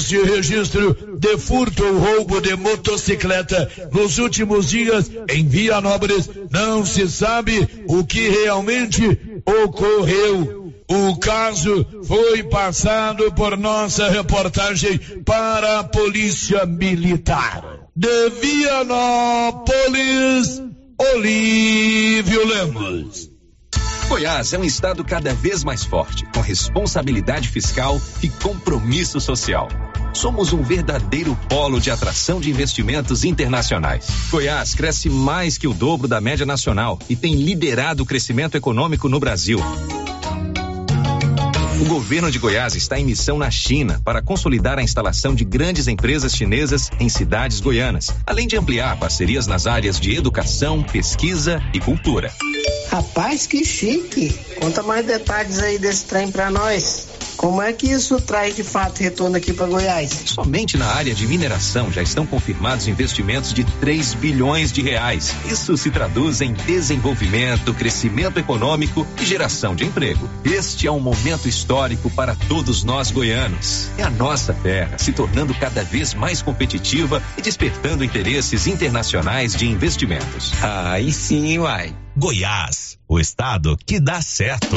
de registro de furto ou roubo de motocicleta nos últimos dias em Vianópolis. Não se sabe o que realmente ocorreu. O caso foi passado por nossa reportagem para a Polícia Militar. De Vianópolis, Olívio Lemos. Goiás é um estado cada vez mais forte, com responsabilidade fiscal e compromisso social. Somos um verdadeiro polo de atração de investimentos internacionais. Goiás cresce mais que o dobro da média nacional e tem liderado o crescimento econômico no Brasil. O governo de Goiás está em missão na China para consolidar a instalação de grandes empresas chinesas em cidades goianas, além de ampliar parcerias nas áreas de educação, pesquisa e cultura. Rapaz, que chique! Conta mais detalhes aí desse trem para nós. Como é que isso traz de fato retorno aqui para Goiás? Somente na área de mineração já estão confirmados investimentos de 3 bilhões de reais. Isso se traduz em desenvolvimento, crescimento econômico e geração de emprego. Este é um momento histórico para todos nós goianos. É a nossa terra se tornando cada vez mais competitiva e despertando interesses internacionais de investimentos. Aí sim, uai. Goiás, o estado que dá certo.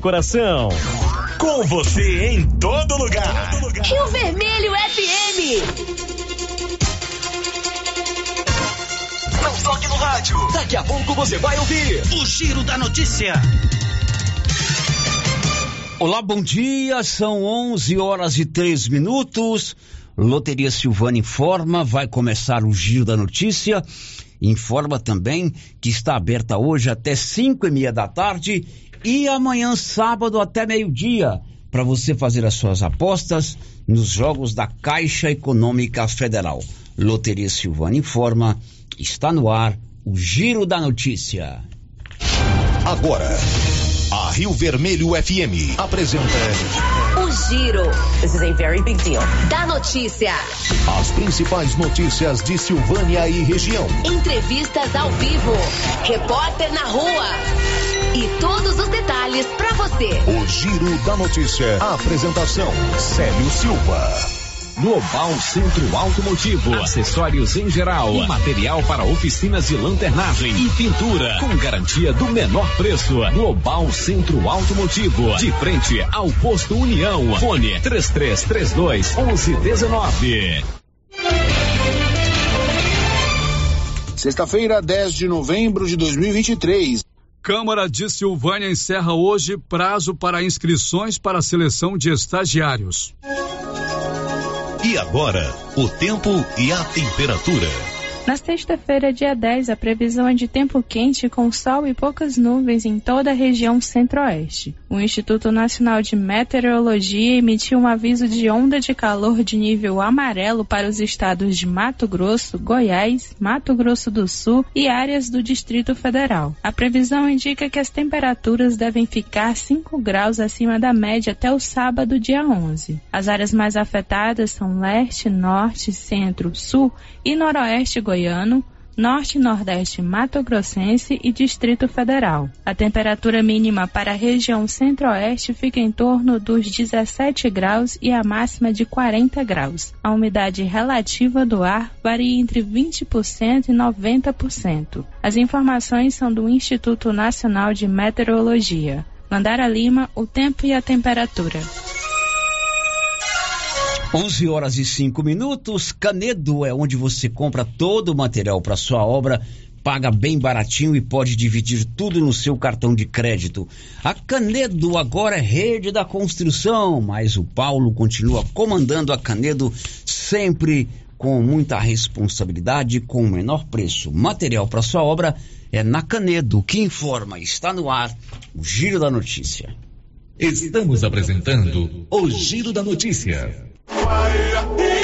coração. Com você em todo lugar. Rio Vermelho FM. Não toque no rádio. Daqui a pouco você vai ouvir o Giro da Notícia. Olá, bom dia. São 11 horas e 3 minutos. Loteria Silvana informa, vai começar o Giro da Notícia. Informa também que está aberta hoje até 5 e meia da tarde e amanhã, sábado, até meio-dia, para você fazer as suas apostas nos jogos da Caixa Econômica Federal. Loteria Silvana informa, está no ar o Giro da Notícia. Agora, a Rio Vermelho FM apresenta. O Giro. This is a very big deal. Da notícia. As principais notícias de Silvânia e região. Entrevistas ao vivo. Repórter na rua. E todos os detalhes para você. O Giro da Notícia. A apresentação: Célio Silva. Global Centro Automotivo, acessórios em geral, e material para oficinas de lanternagem e pintura, com garantia do menor preço. Global Centro Automotivo, de frente ao posto União. Fone 3332 1119. Sexta-feira, 10 de novembro de 2023. Câmara de Silvânia encerra hoje prazo para inscrições para a seleção de estagiários. E agora, o tempo e a temperatura. Na sexta-feira, dia 10, a previsão é de tempo quente com sol e poucas nuvens em toda a região centro-oeste. O Instituto Nacional de Meteorologia emitiu um aviso de onda de calor de nível amarelo para os estados de Mato Grosso, Goiás, Mato Grosso do Sul e áreas do Distrito Federal. A previsão indica que as temperaturas devem ficar 5 graus acima da média até o sábado, dia 11. As áreas mais afetadas são leste, norte, centro, sul e noroeste norte e nordeste mato-grossense e Distrito Federal. A temperatura mínima para a região centro-oeste fica em torno dos 17 graus e a máxima de 40 graus. A umidade relativa do ar varia entre 20% e 90%. As informações são do Instituto Nacional de Meteorologia. Mandara Lima, o tempo e a temperatura. 11 horas e 5 minutos. Canedo é onde você compra todo o material para sua obra, paga bem baratinho e pode dividir tudo no seu cartão de crédito. A Canedo agora é rede da construção, mas o Paulo continua comandando a Canedo sempre com muita responsabilidade, com o menor preço. Material para sua obra é na Canedo, que informa, está no ar, o Giro da Notícia. Estamos apresentando o Giro da Notícia. Why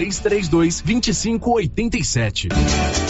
3332 2587.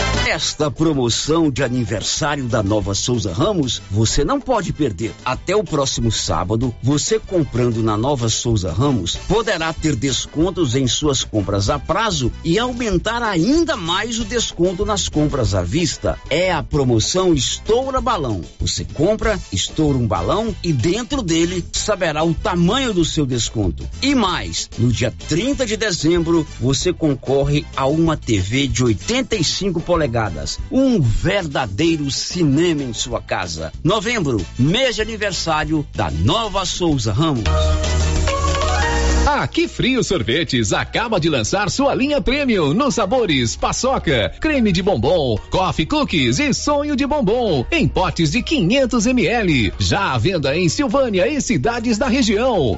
Esta promoção de aniversário da Nova Souza Ramos você não pode perder. Até o próximo sábado, você comprando na Nova Souza Ramos poderá ter descontos em suas compras a prazo e aumentar ainda mais o desconto nas compras à vista. É a promoção Estoura Balão. Você compra, estoura um balão e dentro dele saberá o tamanho do seu desconto. E mais, no dia 30 de dezembro, você concorre a uma TV de 85 polegadas um verdadeiro cinema em sua casa. Novembro, mês de aniversário da Nova Souza Ramos. A Que Frio Sorvetes acaba de lançar sua linha premium nos sabores paçoca, creme de bombom, coffee cookies e sonho de bombom em potes de 500 ml. Já à venda em Silvânia e cidades da região.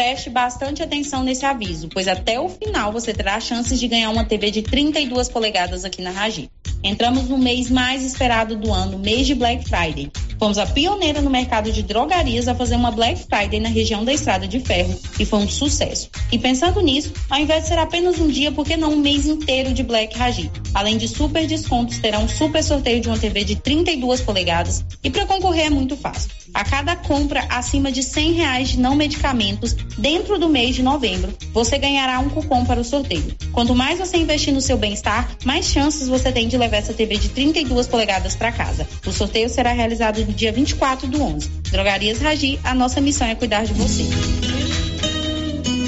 Preste bastante atenção nesse aviso, pois até o final você terá chances de ganhar uma TV de 32 polegadas aqui na Ragi. Entramos no mês mais esperado do ano, mês de Black Friday. Fomos a pioneira no mercado de drogarias a fazer uma Black Friday na região da Estrada de Ferro e foi um sucesso. E pensando nisso, ao invés de ser apenas um dia, por que não um mês inteiro de Black Ragi? Além de super descontos, terá um super sorteio de uma TV de 32 polegadas e para concorrer é muito fácil. A cada compra acima de 100 reais de não medicamentos dentro do mês de novembro, você ganhará um cupom para o sorteio. Quanto mais você investir no seu bem-estar, mais chances você tem de levar essa TV de 32 polegadas para casa. O sorteio será realizado no dia 24 do 11. Drogarias Ragi, a nossa missão é cuidar de você.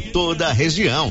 toda a região.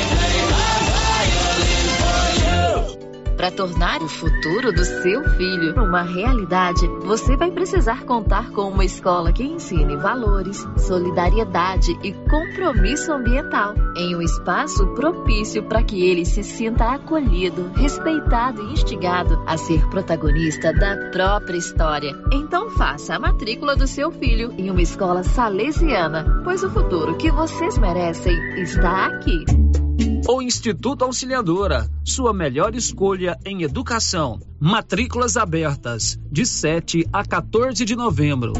Para tornar o futuro do seu filho uma realidade, você vai precisar contar com uma escola que ensine valores, solidariedade e compromisso ambiental, em um espaço propício para que ele se sinta acolhido, respeitado e instigado a ser protagonista da própria história. Então faça a matrícula do seu filho em uma escola salesiana, pois o futuro que vocês merecem está aqui. O Instituto Auxiliadora, sua melhor escolha em educação. Matrículas abertas, de 7 a 14 de novembro.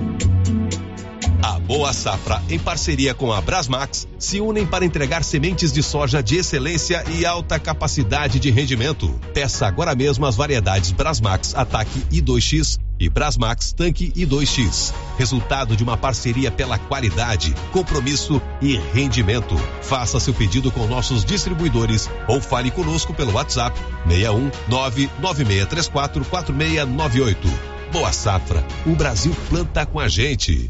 Boa Safra, em parceria com a Brasmax, se unem para entregar sementes de soja de excelência e alta capacidade de rendimento. Peça agora mesmo as variedades Brasmax Ataque I2X e Brasmax Tanque I2X. Resultado de uma parceria pela qualidade, compromisso e rendimento. Faça seu pedido com nossos distribuidores ou fale conosco pelo WhatsApp 61 99634 4698. Boa Safra, o Brasil planta com a gente.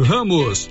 Ramos,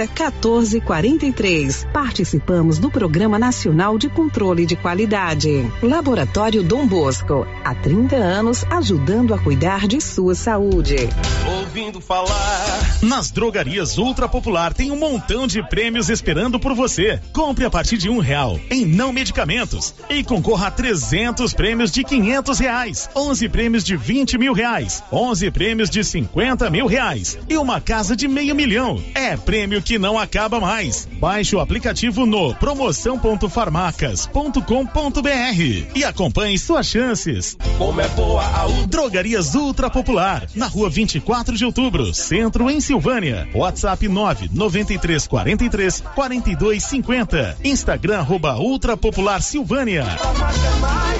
14 43. Participamos do Programa Nacional de Controle de Qualidade. Laboratório Dom Bosco, há 30 anos ajudando a cuidar de sua saúde. Ouvindo falar. Nas drogarias Ultra Popular tem um montão de prêmios esperando por você. Compre a partir de um real em não medicamentos e concorra a 300 prêmios de 500 reais, 11 prêmios de 20 mil reais, 11 prêmios de 50 mil reais e uma casa de meio milhão. É prêmio que não acaba mais. Baixe o aplicativo no promoção.farmacas.com.br e acompanhe suas chances. Como é boa a U... Drogarias Ultra Popular, na rua 24 de outubro, centro em Silvânia. WhatsApp 993 43 42 50. Instagram arroba Ultra Popular Silvânia.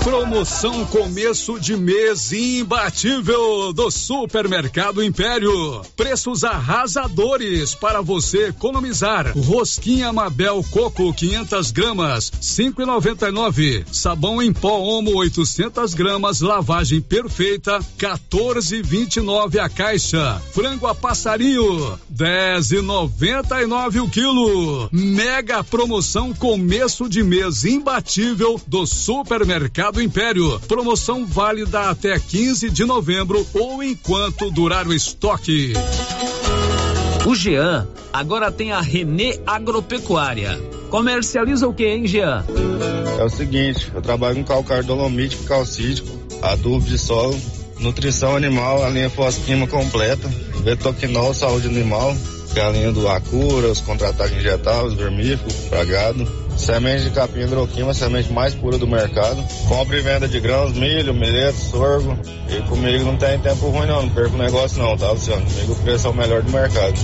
Promoção começo de mês imbatível do Supermercado Império. Preços arrasadores para você economizar. Rosquinha Mabel Coco 500 gramas, 5,99. Sabão em pó Omo 800 gramas, lavagem perfeita, 14,29 a caixa. Frango a passarinho, 10,99 o quilo. Mega promoção começo de mês imbatível do Supermercado Império. Promoção válida até 15 de novembro ou enquanto durar o estoque. O Jean agora tem a Renê Agropecuária. Comercializa o que, hein, Jean? É o seguinte, eu trabalho com calcário dolomítico, calcítico, adubo de solo, nutrição animal, a linha fosquima completa, betoquinol, saúde animal, Tem a linha do Acura, os contra-ataques injetáveis, vermífugo, pra gado. Semente de capim hidroquima, semente mais pura do mercado. Compra e venda de grãos, milho, milheto, sorgo. E comigo não tem tempo ruim não, não perco negócio não, tá, Luciano? Comigo o preço é o melhor do mercado.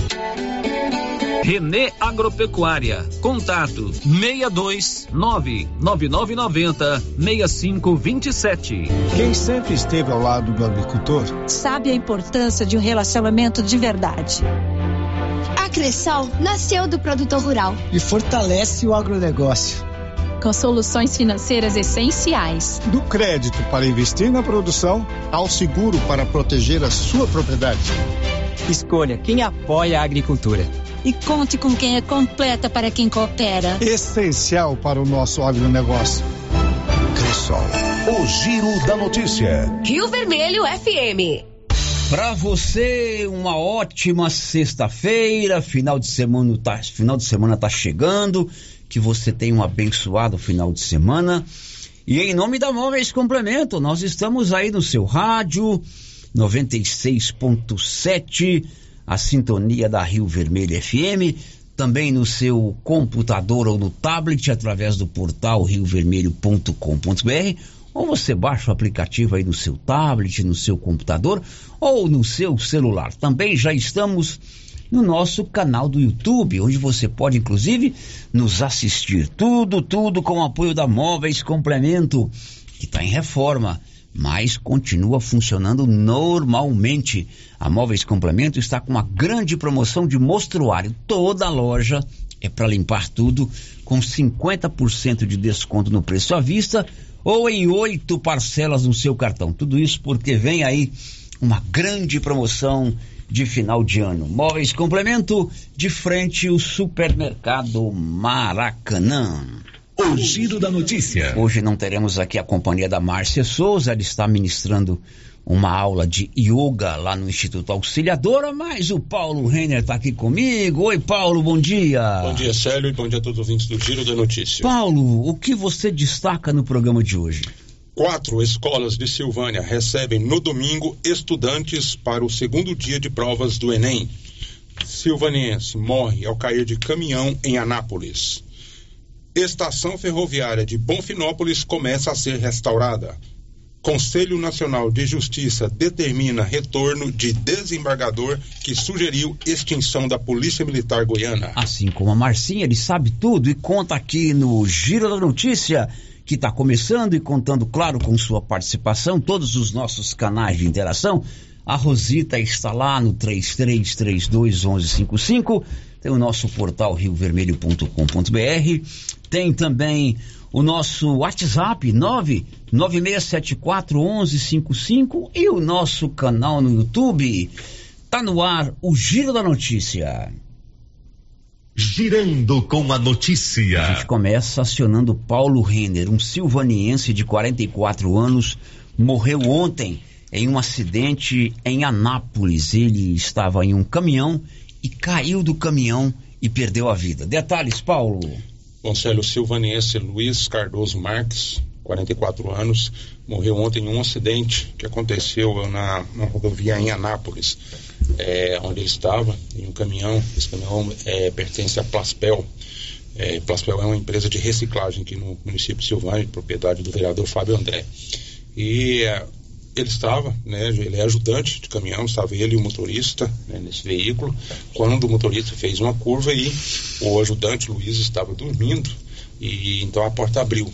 Renê Agropecuária. Contato 62 99990 6527. Quem sempre esteve ao lado do agricultor sabe a importância de um relacionamento de verdade. Cressol nasceu do produtor rural e fortalece o agronegócio. Com soluções financeiras essenciais. Do crédito para investir na produção ao seguro para proteger a sua propriedade. Escolha quem apoia a agricultura e conte com quem é completa para quem coopera. Essencial para o nosso agronegócio. Cressol, o giro da notícia. Rio Vermelho FM. Para você, uma ótima sexta-feira, final de semana tá, final de semana tá chegando, que você tenha um abençoado final de semana. E em nome da Móveis Complemento, nós estamos aí no seu rádio 96.7 a sintonia da Rio Vermelho FM, também no seu computador ou no tablet através do portal riovermelho.com.br, ou você baixa o aplicativo aí no seu tablet, no seu computador ou no seu celular. Também já estamos no nosso canal do YouTube, onde você pode inclusive nos assistir. Tudo, tudo com o apoio da Móveis Complemento, que está em reforma mas continua funcionando normalmente. A Móveis Complemento está com uma grande promoção de mostruário. Toda a loja é para limpar tudo com 50% de desconto no preço à vista ou em oito parcelas no seu cartão. Tudo isso porque vem aí uma grande promoção de final de ano. Móveis Complemento de frente o supermercado Maracanã. O giro da notícia. Hoje não teremos aqui a companhia da Márcia Souza, ela está ministrando uma aula de yoga lá no Instituto Auxiliadora, mas o Paulo Renner está aqui comigo. Oi, Paulo, bom dia. Bom dia, Célio, e bom dia a todos os ouvintes do Giro da Notícia. Paulo, o que você destaca no programa de hoje? Quatro escolas de Silvânia recebem no domingo estudantes para o segundo dia de provas do Enem. Silvaniense morre ao cair de caminhão em Anápolis. Estação ferroviária de Bonfinópolis começa a ser restaurada. Conselho Nacional de Justiça determina retorno de desembargador que sugeriu extinção da Polícia Militar Goiana. Assim como a Marcinha, ele sabe tudo e conta aqui no Giro da Notícia, que está começando e contando, claro, com sua participação, todos os nossos canais de interação. A Rosita está lá no 33321155 tem o nosso portal riovermelho.com.br, tem também o nosso WhatsApp 996741155 e o nosso canal no YouTube. Tá no ar o Giro da Notícia. Girando com a notícia. A gente começa acionando Paulo Renner, um silvaniense de 44 anos, morreu ontem em um acidente em Anápolis. Ele estava em um caminhão e caiu do caminhão e perdeu a vida. Detalhes, Paulo. Conselho Silvaniense Luiz Cardoso Marques, 44 anos, morreu ontem em um acidente que aconteceu na, na rodovia em Anápolis, é, onde ele estava, em um caminhão. Esse caminhão é, pertence à Plaspel. É, Plaspel é uma empresa de reciclagem aqui no município de Silvânia, propriedade do vereador Fábio André. E ele estava, né, ele é ajudante de caminhão, estava ele e o motorista né, nesse veículo, quando o motorista fez uma curva e o ajudante Luiz estava dormindo e então a porta abriu.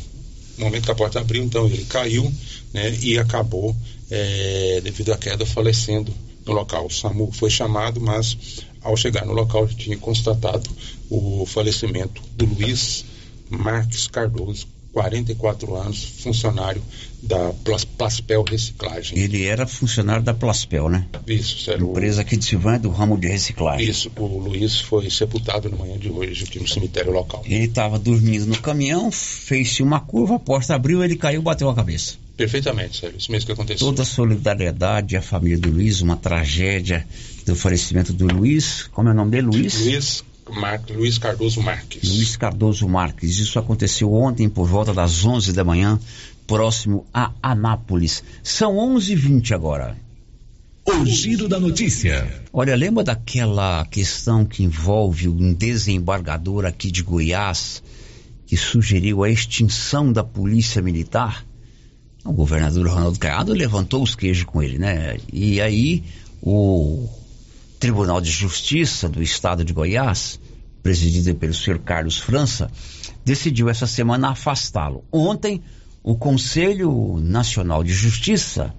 No momento que a porta abriu, então ele caiu né, e acabou, é, devido à queda, falecendo no local. O SAMU foi chamado, mas ao chegar no local tinha constatado o falecimento do Luiz Marques Cardoso, 44 anos, funcionário da Plaspel Reciclagem. Ele era funcionário da Plaspel, né? Isso, sério. Empresa aqui de Silvânia do ramo de reciclagem. Isso, o Luiz foi sepultado na manhã de hoje aqui no cemitério local. Ele estava dormindo no caminhão, fez-se uma curva, a porta abriu, ele caiu e bateu a cabeça. Perfeitamente, sério, isso mesmo que aconteceu. Toda a solidariedade à família do Luiz, uma tragédia do falecimento do Luiz. Como é o nome dele, Luiz? Luiz Mar... Luiz Cardoso Marques. Luiz Cardoso Marques. Isso aconteceu ontem por volta das 11 da manhã, próximo a Anápolis. São 11h20 agora. O giro da notícia. Olha, lembra daquela questão que envolve um desembargador aqui de Goiás que sugeriu a extinção da polícia militar? O governador Ronaldo Caiado levantou os queijos com ele, né? E aí o Tribunal de Justiça do Estado de Goiás, presidido pelo senhor Carlos França, decidiu essa semana afastá-lo. Ontem, o Conselho Nacional de Justiça,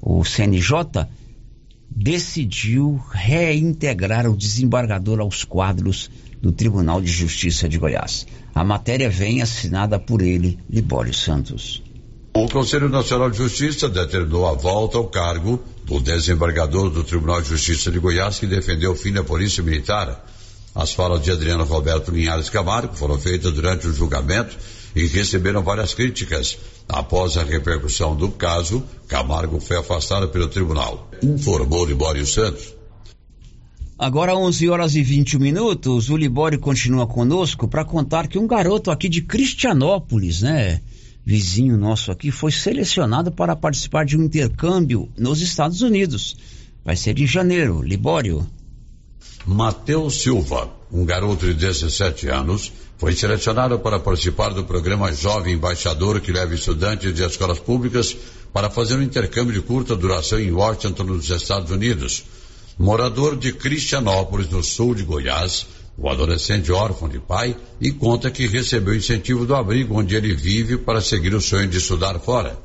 o CNJ, decidiu reintegrar o desembargador aos quadros do Tribunal de Justiça de Goiás. A matéria vem assinada por ele, Libório Santos. O Conselho Nacional de Justiça determinou a volta ao cargo do desembargador do Tribunal de Justiça de Goiás que defendeu o fim da Polícia Militar. As falas de Adriano Roberto Linhares Camargo foram feitas durante o julgamento e receberam várias críticas. Após a repercussão do caso, Camargo foi afastado pelo tribunal, informou Libório Santos. Agora 11 horas e 20 minutos, o Libório continua conosco para contar que um garoto aqui de Cristianópolis, né, vizinho nosso aqui, foi selecionado para participar de um intercâmbio nos Estados Unidos. Vai ser em janeiro, Libório. Matheus Silva, um garoto de 17 anos, foi selecionado para participar do programa Jovem Embaixador que leva estudantes de escolas públicas para fazer um intercâmbio de curta duração em Washington, nos Estados Unidos. Morador de Cristianópolis, no sul de Goiás, o adolescente órfão de pai e conta que recebeu incentivo do abrigo onde ele vive para seguir o sonho de estudar fora.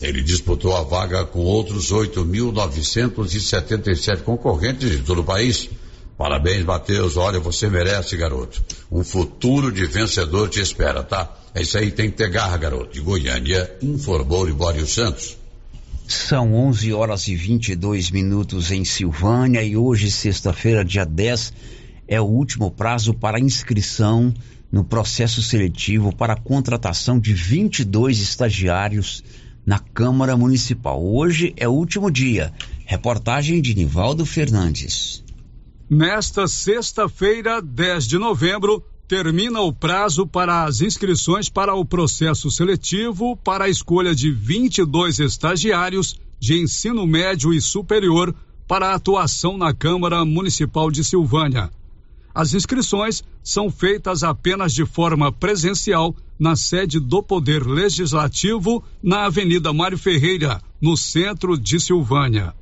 Ele disputou a vaga com outros 8.977 concorrentes de todo o país. Parabéns, Matheus. Olha, você merece, garoto. Um futuro de vencedor te espera, tá? É isso aí, tem que ter garra, garoto. De Goiânia, informou Libório Santos. São 11 horas e 22 minutos em Silvânia e hoje, sexta-feira, dia 10, é o último prazo para inscrição no processo seletivo para contratação de 22 estagiários na Câmara Municipal. Hoje é o último dia. Reportagem de Nivaldo Fernandes. Nesta sexta-feira, 10 de novembro, termina o prazo para as inscrições para o processo seletivo para a escolha de 22 estagiários de ensino médio e superior para atuação na Câmara Municipal de Silvânia. As inscrições são feitas apenas de forma presencial na sede do Poder Legislativo, na Avenida Mário Ferreira, no centro de Silvânia.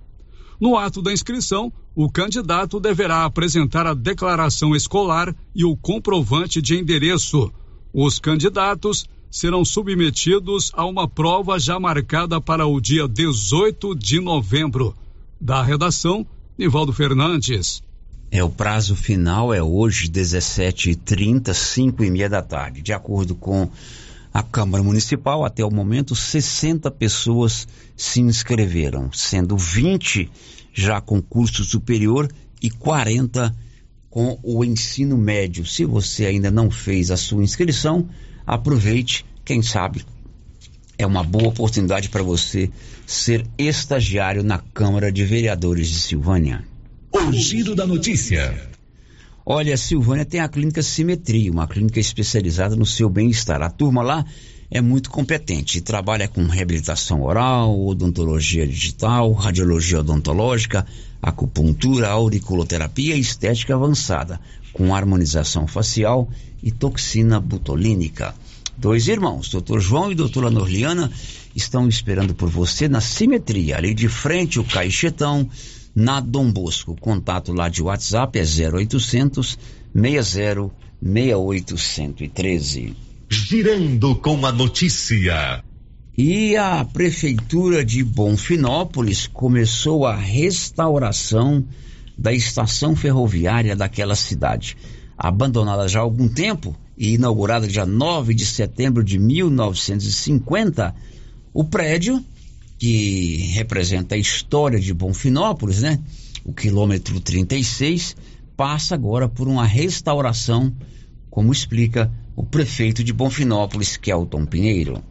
No ato da inscrição, o candidato deverá apresentar a declaração escolar e o comprovante de endereço. Os candidatos serão submetidos a uma prova já marcada para o dia 18 de novembro. Da redação, Nivaldo Fernandes. É, o prazo final é hoje, 17h30, 5 e meia da tarde. De acordo com a Câmara Municipal, até o momento, 60 pessoas se inscreveram, sendo 20 já com curso superior e 40 com o ensino médio. Se você ainda não fez a sua inscrição, aproveite, quem sabe é uma boa oportunidade para você ser estagiário na Câmara de Vereadores de Silvânia. O giro da notícia. Olha, Silvânia tem a clínica Simetria, uma clínica especializada no seu bem-estar. A turma lá é muito competente, trabalha com reabilitação oral, odontologia digital, radiologia odontológica, acupuntura, auriculoterapia e estética avançada, com harmonização facial e toxina butolínica. Dois irmãos, Dr. João e doutora Norliana, estão esperando por você na Simetria, ali de frente o Caixetão, na Dom Bosco. O contato lá de WhatsApp é 0800 60 113. Girando com a notícia. E a Prefeitura de Bonfinópolis começou a restauração da estação ferroviária daquela cidade. Abandonada já há algum tempo e inaugurada dia 9 de setembro de 1950, o prédio que representa a história de Bonfinópolis, né? O quilômetro 36 passa agora por uma restauração, como explica o prefeito de Bonfinópolis, Kelton Pinheiro.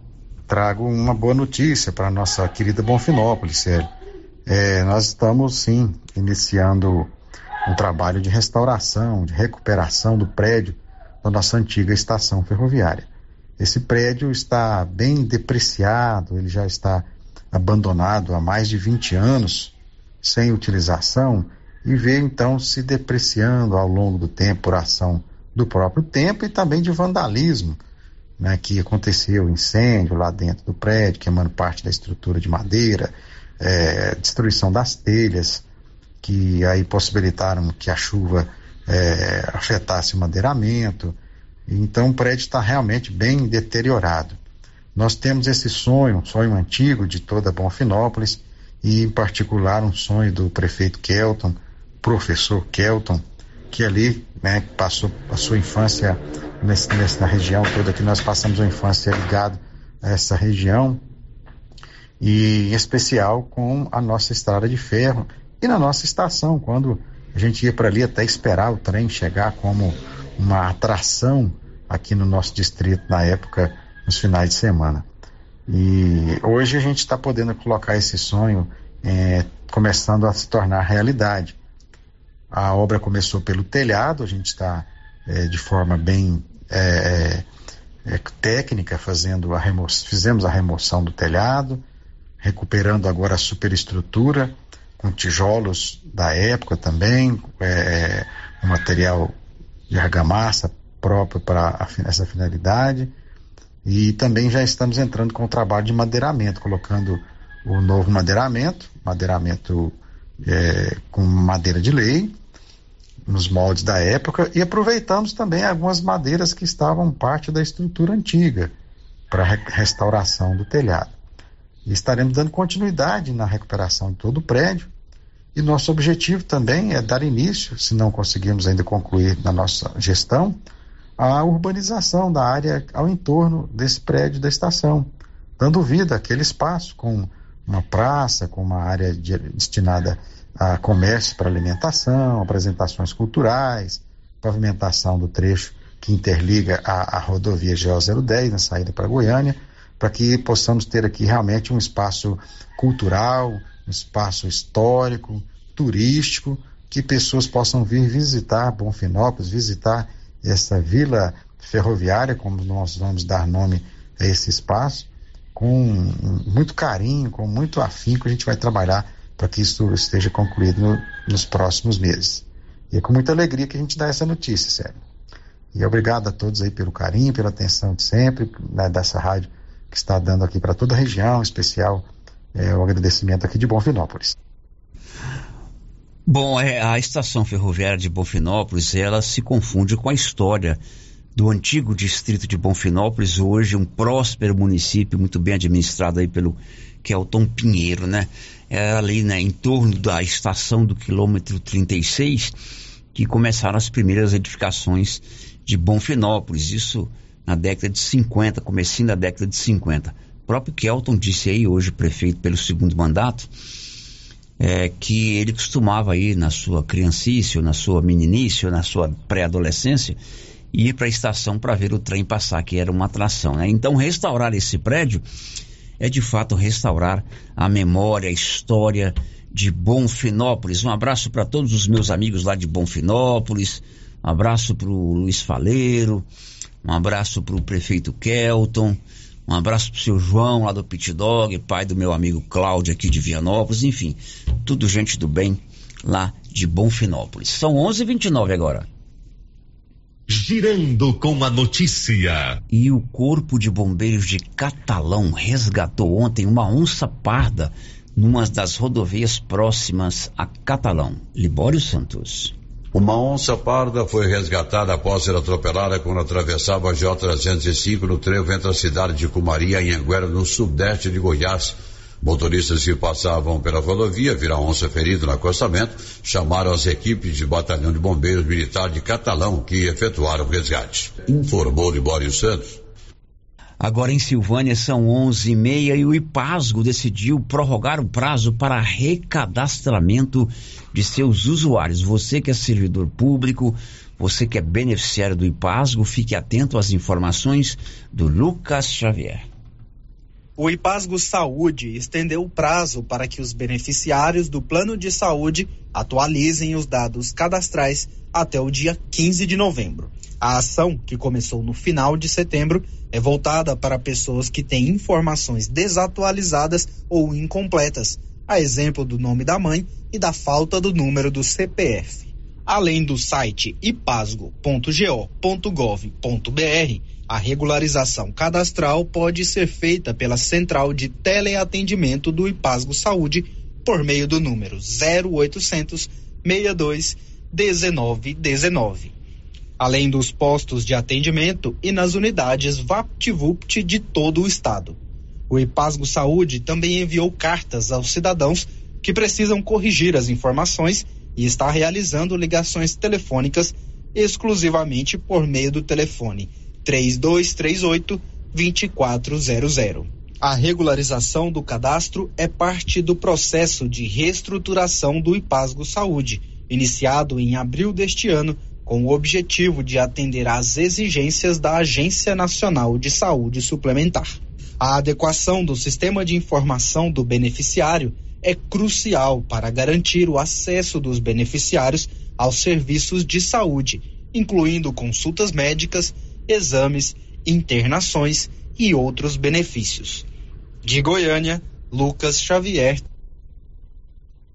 Trago uma boa notícia para nossa querida Bonfinópolis, Sérgio. É, nós estamos sim iniciando um trabalho de restauração, de recuperação do prédio da nossa antiga estação ferroviária. Esse prédio está bem depreciado, ele já está abandonado há mais de 20 anos sem utilização e veio então se depreciando ao longo do tempo por ação do próprio tempo e também de vandalismo, né, que aconteceu incêndio lá dentro do prédio, queimando parte da estrutura de madeira, é, destruição das telhas, que aí possibilitaram que a chuva é, afetasse o madeiramento. Então o prédio está realmente bem deteriorado. Nós temos esse sonho, um sonho antigo de toda Bonfinópolis, e em particular um sonho do prefeito Kelton, professor Kelton, que ali né, passou a sua infância nesse, nessa região toda que nós passamos a infância ligado a essa região e em especial com a nossa estrada de ferro e na nossa estação quando a gente ia para ali até esperar o trem chegar como uma atração aqui no nosso distrito na época nos finais de semana e hoje a gente está podendo colocar esse sonho é, começando a se tornar realidade a obra começou pelo telhado, a gente está é, de forma bem é, é, é técnica fazendo a remoção, fizemos a remoção do telhado, recuperando agora a superestrutura com tijolos da época também, é, um material de argamassa próprio para essa finalidade. E também já estamos entrando com o trabalho de madeiramento, colocando o novo madeiramento, madeiramento é, com madeira de lei, nos moldes da época, e aproveitamos também algumas madeiras que estavam parte da estrutura antiga para restauração do telhado. E estaremos dando continuidade na recuperação de todo o prédio. E nosso objetivo também é dar início, se não conseguirmos ainda concluir na nossa gestão, a urbanização da área ao entorno desse prédio da estação, dando vida àquele espaço com uma praça, com uma área de, destinada a comércio para alimentação, apresentações culturais, pavimentação do trecho que interliga a, a rodovia GO 010 na saída para Goiânia, para que possamos ter aqui realmente um espaço cultural, um espaço histórico, turístico, que pessoas possam vir visitar Bonfinópolis, visitar essa vila ferroviária, como nós vamos dar nome a esse espaço, com muito carinho, com muito afinco, a gente vai trabalhar para que isso esteja concluído no, nos próximos meses. E é com muita alegria que a gente dá essa notícia, sério. E obrigado a todos aí pelo carinho, pela atenção de sempre, né, dessa rádio que está dando aqui para toda a região, em especial é, o agradecimento aqui de Bonfinópolis. Bom, é, a estação ferroviária de Bonfinópolis, ela se confunde com a história do antigo distrito de Bonfinópolis, hoje um próspero município, muito bem administrado aí pelo Kelton Pinheiro, né? É ali né, em torno da estação do quilômetro 36 que começaram as primeiras edificações de Bonfinópolis, isso na década de 50, comecinho da década de 50. O próprio Kelton disse aí, hoje prefeito pelo segundo mandato, é, que ele costumava ir na sua criancice, na sua meninice, ou na sua pré-adolescência, ir para a estação para ver o trem passar, que era uma atração. Né? Então, restaurar esse prédio é de fato restaurar a memória, a história de Bonfinópolis. Um abraço para todos os meus amigos lá de Bonfinópolis, um abraço para o Luiz Faleiro, um abraço para o prefeito Kelton, um abraço para o seu João lá do Pit Dog, pai do meu amigo Cláudio aqui de Vianópolis, enfim, tudo gente do bem lá de Bonfinópolis. São 11:29 agora. Girando com a notícia. E o Corpo de Bombeiros de Catalão resgatou ontem uma onça parda numa das rodovias próximas a Catalão. Libório Santos. Uma onça parda foi resgatada após ser atropelada quando atravessava a J-305 no trevo entre a cidade de Cumaria e Anguera, no sudeste de Goiás. Motoristas que passavam pela rodovia viram onça ferido no acostamento, chamaram as equipes de batalhão de bombeiros militar de Catalão que efetuaram o resgate. Informou Libório Santos. Agora em Silvânia são onze e meia e o IPASGO decidiu prorrogar o prazo para recadastramento de seus usuários. Você que é servidor público, você que é beneficiário do IPASGO, fique atento às informações do Lucas Xavier. O IPASGO Saúde estendeu o prazo para que os beneficiários do plano de saúde atualizem os dados cadastrais até o dia 15 de novembro. A ação, que começou no final de setembro, é voltada para pessoas que têm informações desatualizadas ou incompletas, a exemplo do nome da mãe e da falta do número do CPF. Além do site ipasgo.go.gov.br, a regularização cadastral pode ser feita pela central de teleatendimento do Ipasgo Saúde por meio do número 0800 62 1919. Além dos postos de atendimento e nas unidades VaptVupt de todo o estado. O Ipasgo Saúde também enviou cartas aos cidadãos que precisam corrigir as informações e está realizando ligações telefônicas exclusivamente por meio do telefone 3238 2400. A regularização do cadastro é parte do processo de reestruturação do Ipasgo Saúde, iniciado em abril deste ano, com o objetivo de atender às exigências da Agência Nacional de Saúde Suplementar. A adequação do sistema de informação do beneficiário é crucial para garantir o acesso dos beneficiários aos serviços de saúde, incluindo consultas médicas, exames, internações e outros benefícios. De Goiânia, Lucas Xavier.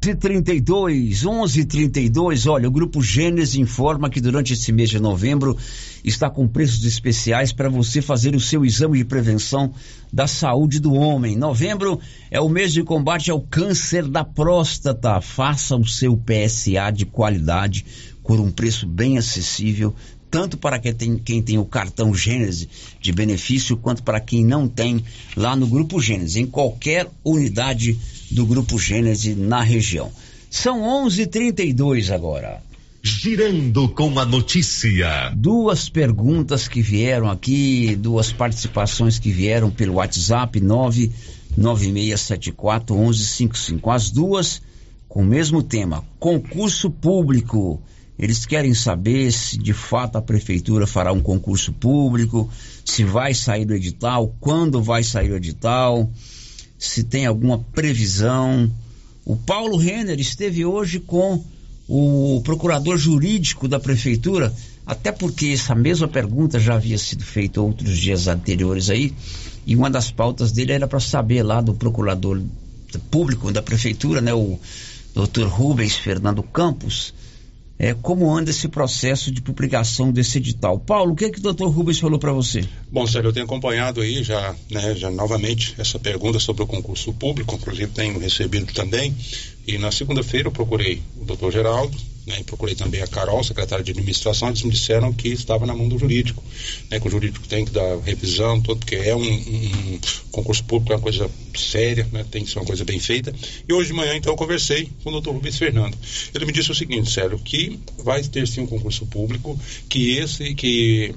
1132, 1132, olha, o Grupo Gênesis informa que durante esse mês de novembro está com preços especiais para você fazer o seu exame de prevenção da saúde do homem. Novembro é o mês de combate ao câncer da próstata. Faça o seu PSA de qualidade por um preço bem acessível tanto para quem tem, quem tem o cartão Gênese de benefício, quanto para quem não tem lá no Grupo Gênese, em qualquer unidade do Grupo Gênese na região. São 11:32 agora. Girando com a notícia. Duas perguntas que vieram aqui, duas participações que vieram pelo WhatsApp 99674 1155. As duas com o mesmo tema: concurso público eles querem saber se de fato a prefeitura fará um concurso público, se vai sair o edital, quando vai sair o edital, se tem alguma previsão. O Paulo Renner esteve hoje com o procurador jurídico da prefeitura, até porque essa mesma pergunta já havia sido feita outros dias anteriores aí, e uma das pautas dele era para saber lá do procurador público da prefeitura, né, o Dr. Rubens Fernando Campos, é, como anda esse processo de publicação desse edital. Paulo, o que, é que o doutor Rubens falou para você? Bom, Sérgio, eu tenho acompanhado aí já, né, já novamente essa pergunta sobre o concurso público, inclusive tenho recebido também, e na segunda-feira eu procurei o doutor Geraldo, né, procurei também a Carol, secretária de administração, eles me disseram que estava na mão do jurídico, né, que o jurídico tem que dar revisão, todo, porque é um, um, concurso público, é uma coisa séria, né, tem que ser uma coisa bem feita. E hoje de manhã, então, eu conversei com o doutor Rubens Fernando. Ele me disse o seguinte, Sérgio, que vai ter sim um concurso público, que esse, que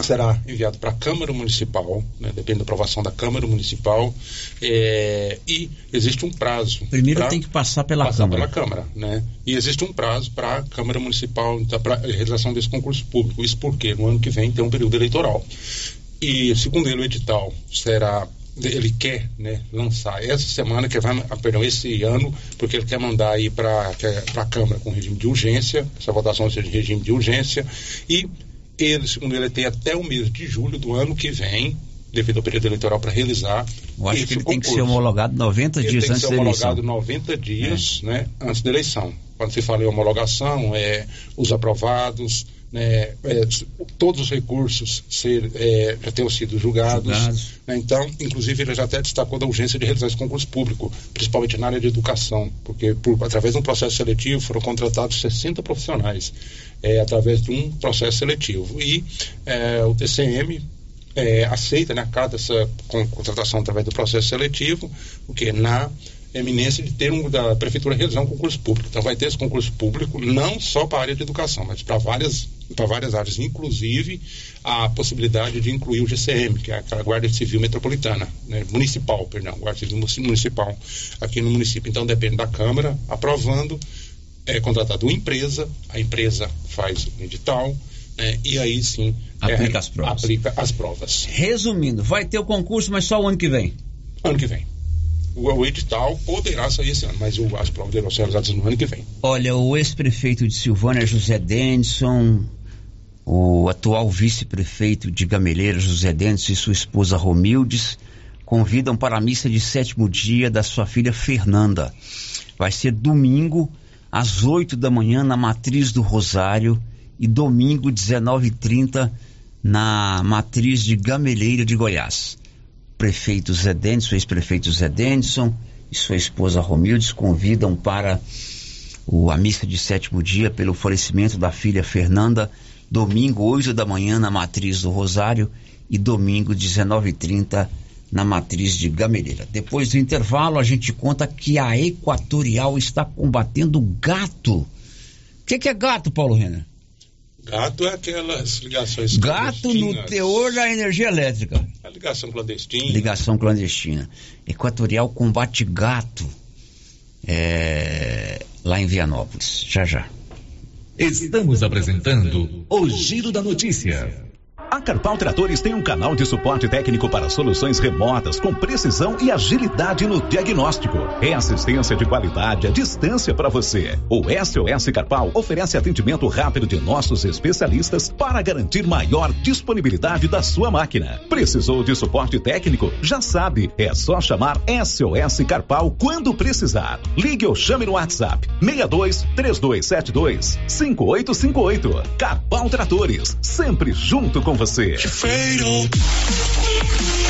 será enviado para a Câmara Municipal, né, depende da aprovação da Câmara Municipal, é, e existe um prazo. Primeiro tem que passar pela passar Câmara. Pela Câmara, né? E existe um prazo para a Câmara Municipal, então, para a realização desse concurso público. Isso porque no ano que vem tem um período eleitoral. E, segundo ele, o edital será ele quer né, lançar essa semana, que vai, ah, perdão, esse ano, porque ele quer mandar aí para a Câmara com regime de urgência, essa votação seja de regime de urgência, e ele, segundo ele, tem até o mês de julho do ano que vem, devido ao período eleitoral, para realizar. Eu acho que ele concurso. tem que ser homologado 90 ele dias antes da eleição. Tem que ser homologado 90 dias é. né, antes da eleição. Quando se fala em homologação, é, os aprovados, né, é, todos os recursos ser, é, já tenham sido julgados. Né, então, inclusive, ele já até destacou da urgência de realizar esse concurso público, principalmente na área de educação, porque por, através de um processo seletivo foram contratados 60 profissionais é, através de um processo seletivo. E é, o TCM é, aceita, né, acata essa contratação através do processo seletivo, porque na eminência de ter um, da prefeitura realizar um concurso público. Então vai ter esse concurso público não só para a área de educação, mas para várias para várias áreas, inclusive a possibilidade de incluir o GCM, que é a Guarda Civil Metropolitana, né, municipal, perdão, Guarda Civil Municipal aqui no município. Então depende da Câmara aprovando é contratada uma empresa, a empresa faz o edital, né, e aí sim aplica é, as provas. Aplica as provas. Resumindo, vai ter o concurso, mas só o ano que vem. Ano que vem. O, o edital poderá sair esse ano, mas o, as provas deverão ser realizadas no ano que vem. Olha, o ex-prefeito de Silvânia, José Denson, o atual vice-prefeito de Gameleira, José Denson, e sua esposa Romildes, convidam para a missa de sétimo dia da sua filha Fernanda. Vai ser domingo, às 8 da manhã, na Matriz do Rosário, e domingo, 19h30, na Matriz de Gameleira de Goiás. Prefeito Zé Denison, ex-prefeito Zé Denison e sua esposa Romildes convidam para o, a missa de sétimo dia pelo falecimento da filha Fernanda, domingo, 8 da manhã, na Matriz do Rosário, e domingo, 19h30, na matriz de Gameleira. Depois do intervalo, a gente conta que a Equatorial está combatendo gato. O que, que, é gato, Paulo Renner? Gato é aquelas ligações Gato no teor da energia elétrica. A ligação clandestina. Ligação clandestina. Equatorial combate gato é, lá em Vianópolis. Já já. Estamos apresentando o Giro da Notícia. A Carpal Tratores tem um canal de suporte técnico para soluções remotas com precisão e agilidade no diagnóstico. É assistência de qualidade à distância para você. O SOS Carpal oferece atendimento rápido de nossos especialistas para garantir maior disponibilidade da sua máquina. Precisou de suporte técnico? Já sabe, é só chamar SOS Carpal quando precisar. Ligue ou chame no WhatsApp 62 3272 5858. Carpal Tratores, sempre junto com você você.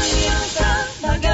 Aliança Magazine.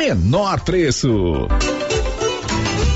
menor preço.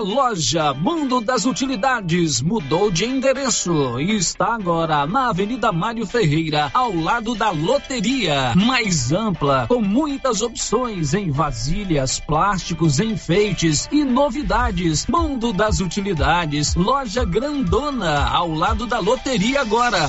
loja Mundo das Utilidades mudou de endereço e está agora na Avenida Mário Ferreira, ao lado da loteria. Mais ampla, com muitas opções em vasilhas, plásticos, enfeites e novidades. Mundo das Utilidades, loja grandona, ao lado da loteria agora.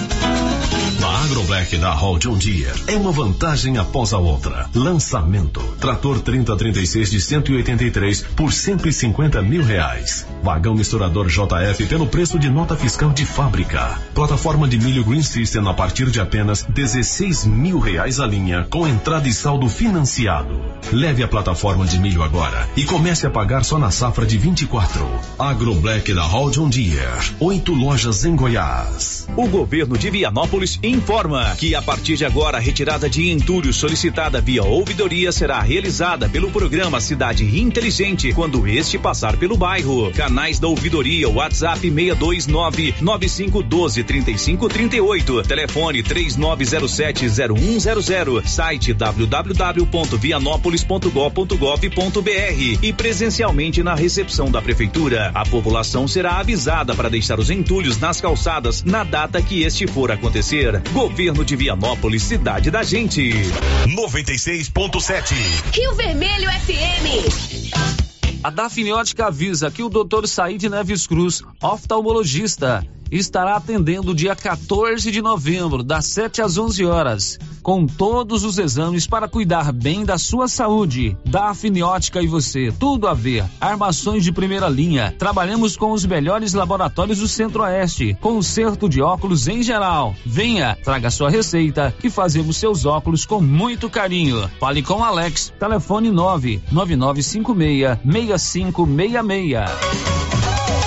A Agroblack da Hall John Deere é uma vantagem após a outra. Lançamento: trator 3036 de 183 por 150 mil reais. Vagão misturador JF pelo preço de nota fiscal de fábrica. Plataforma de milho Green System a partir de apenas 16 mil reais a linha, com entrada e saldo financiado. Leve a plataforma de milho agora e comece a pagar só na safra de 24. Agroblack da Hall John Deere. Oito lojas em Goiás. O governo de Vianópolis informa que a partir de agora a retirada de entulho solicitada via ouvidoria será realizada pelo programa Cidade Inteligente quando este passar pelo bairro. Canais da ouvidoria WhatsApp 629 9512 3538, telefone 3907 0100, site www.vianópolis.gov.br e presencialmente na recepção da prefeitura. A população será avisada para deixar os entulhos nas calçadas na data que este for acontecer. Governo de Vianópolis, cidade da gente. 96.7 Rio Vermelho FM. A Dafniótica avisa que o Dr. Said Neves Cruz, oftalmologista, estará atendendo dia 14 de novembro, das 7 às 11 horas, com todos os exames para cuidar bem da sua saúde. Dafniótica e você, tudo a ver. Armações de primeira linha. Trabalhamos com os melhores laboratórios do Centro-Oeste. Conserto de óculos em geral. Venha, traga sua receita que fazemos seus óculos com muito carinho. Fale com Alex. Telefone 99956 6566.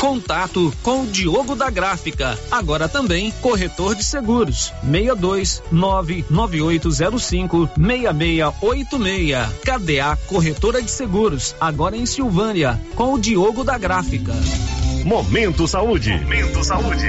Contato com o Diogo da Gráfica, agora também corretor de seguros. 62 99805 6686. KDA Corretora de Seguros, agora em Silvânia, com o Diogo da Gráfica. Momento Saúde. Momento Saúde.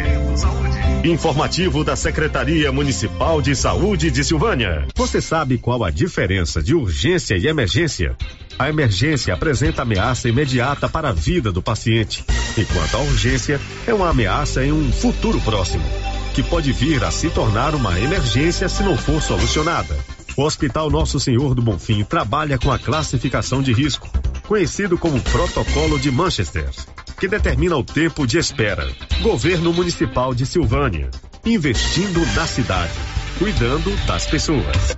Informativo da Secretaria Municipal de Saúde de Silvânia. Você sabe qual a diferença de urgência e emergência? A emergência apresenta ameaça imediata para a vida do paciente, enquanto a urgência é uma ameaça em um futuro próximo, que pode vir a se tornar uma emergência se não for solucionada. O Hospital Nosso Senhor do Bonfim trabalha com a classificação de risco, conhecido como Protocolo de Manchester, que determina o tempo de espera. Governo Municipal de Silvânia, investindo na cidade, cuidando das pessoas.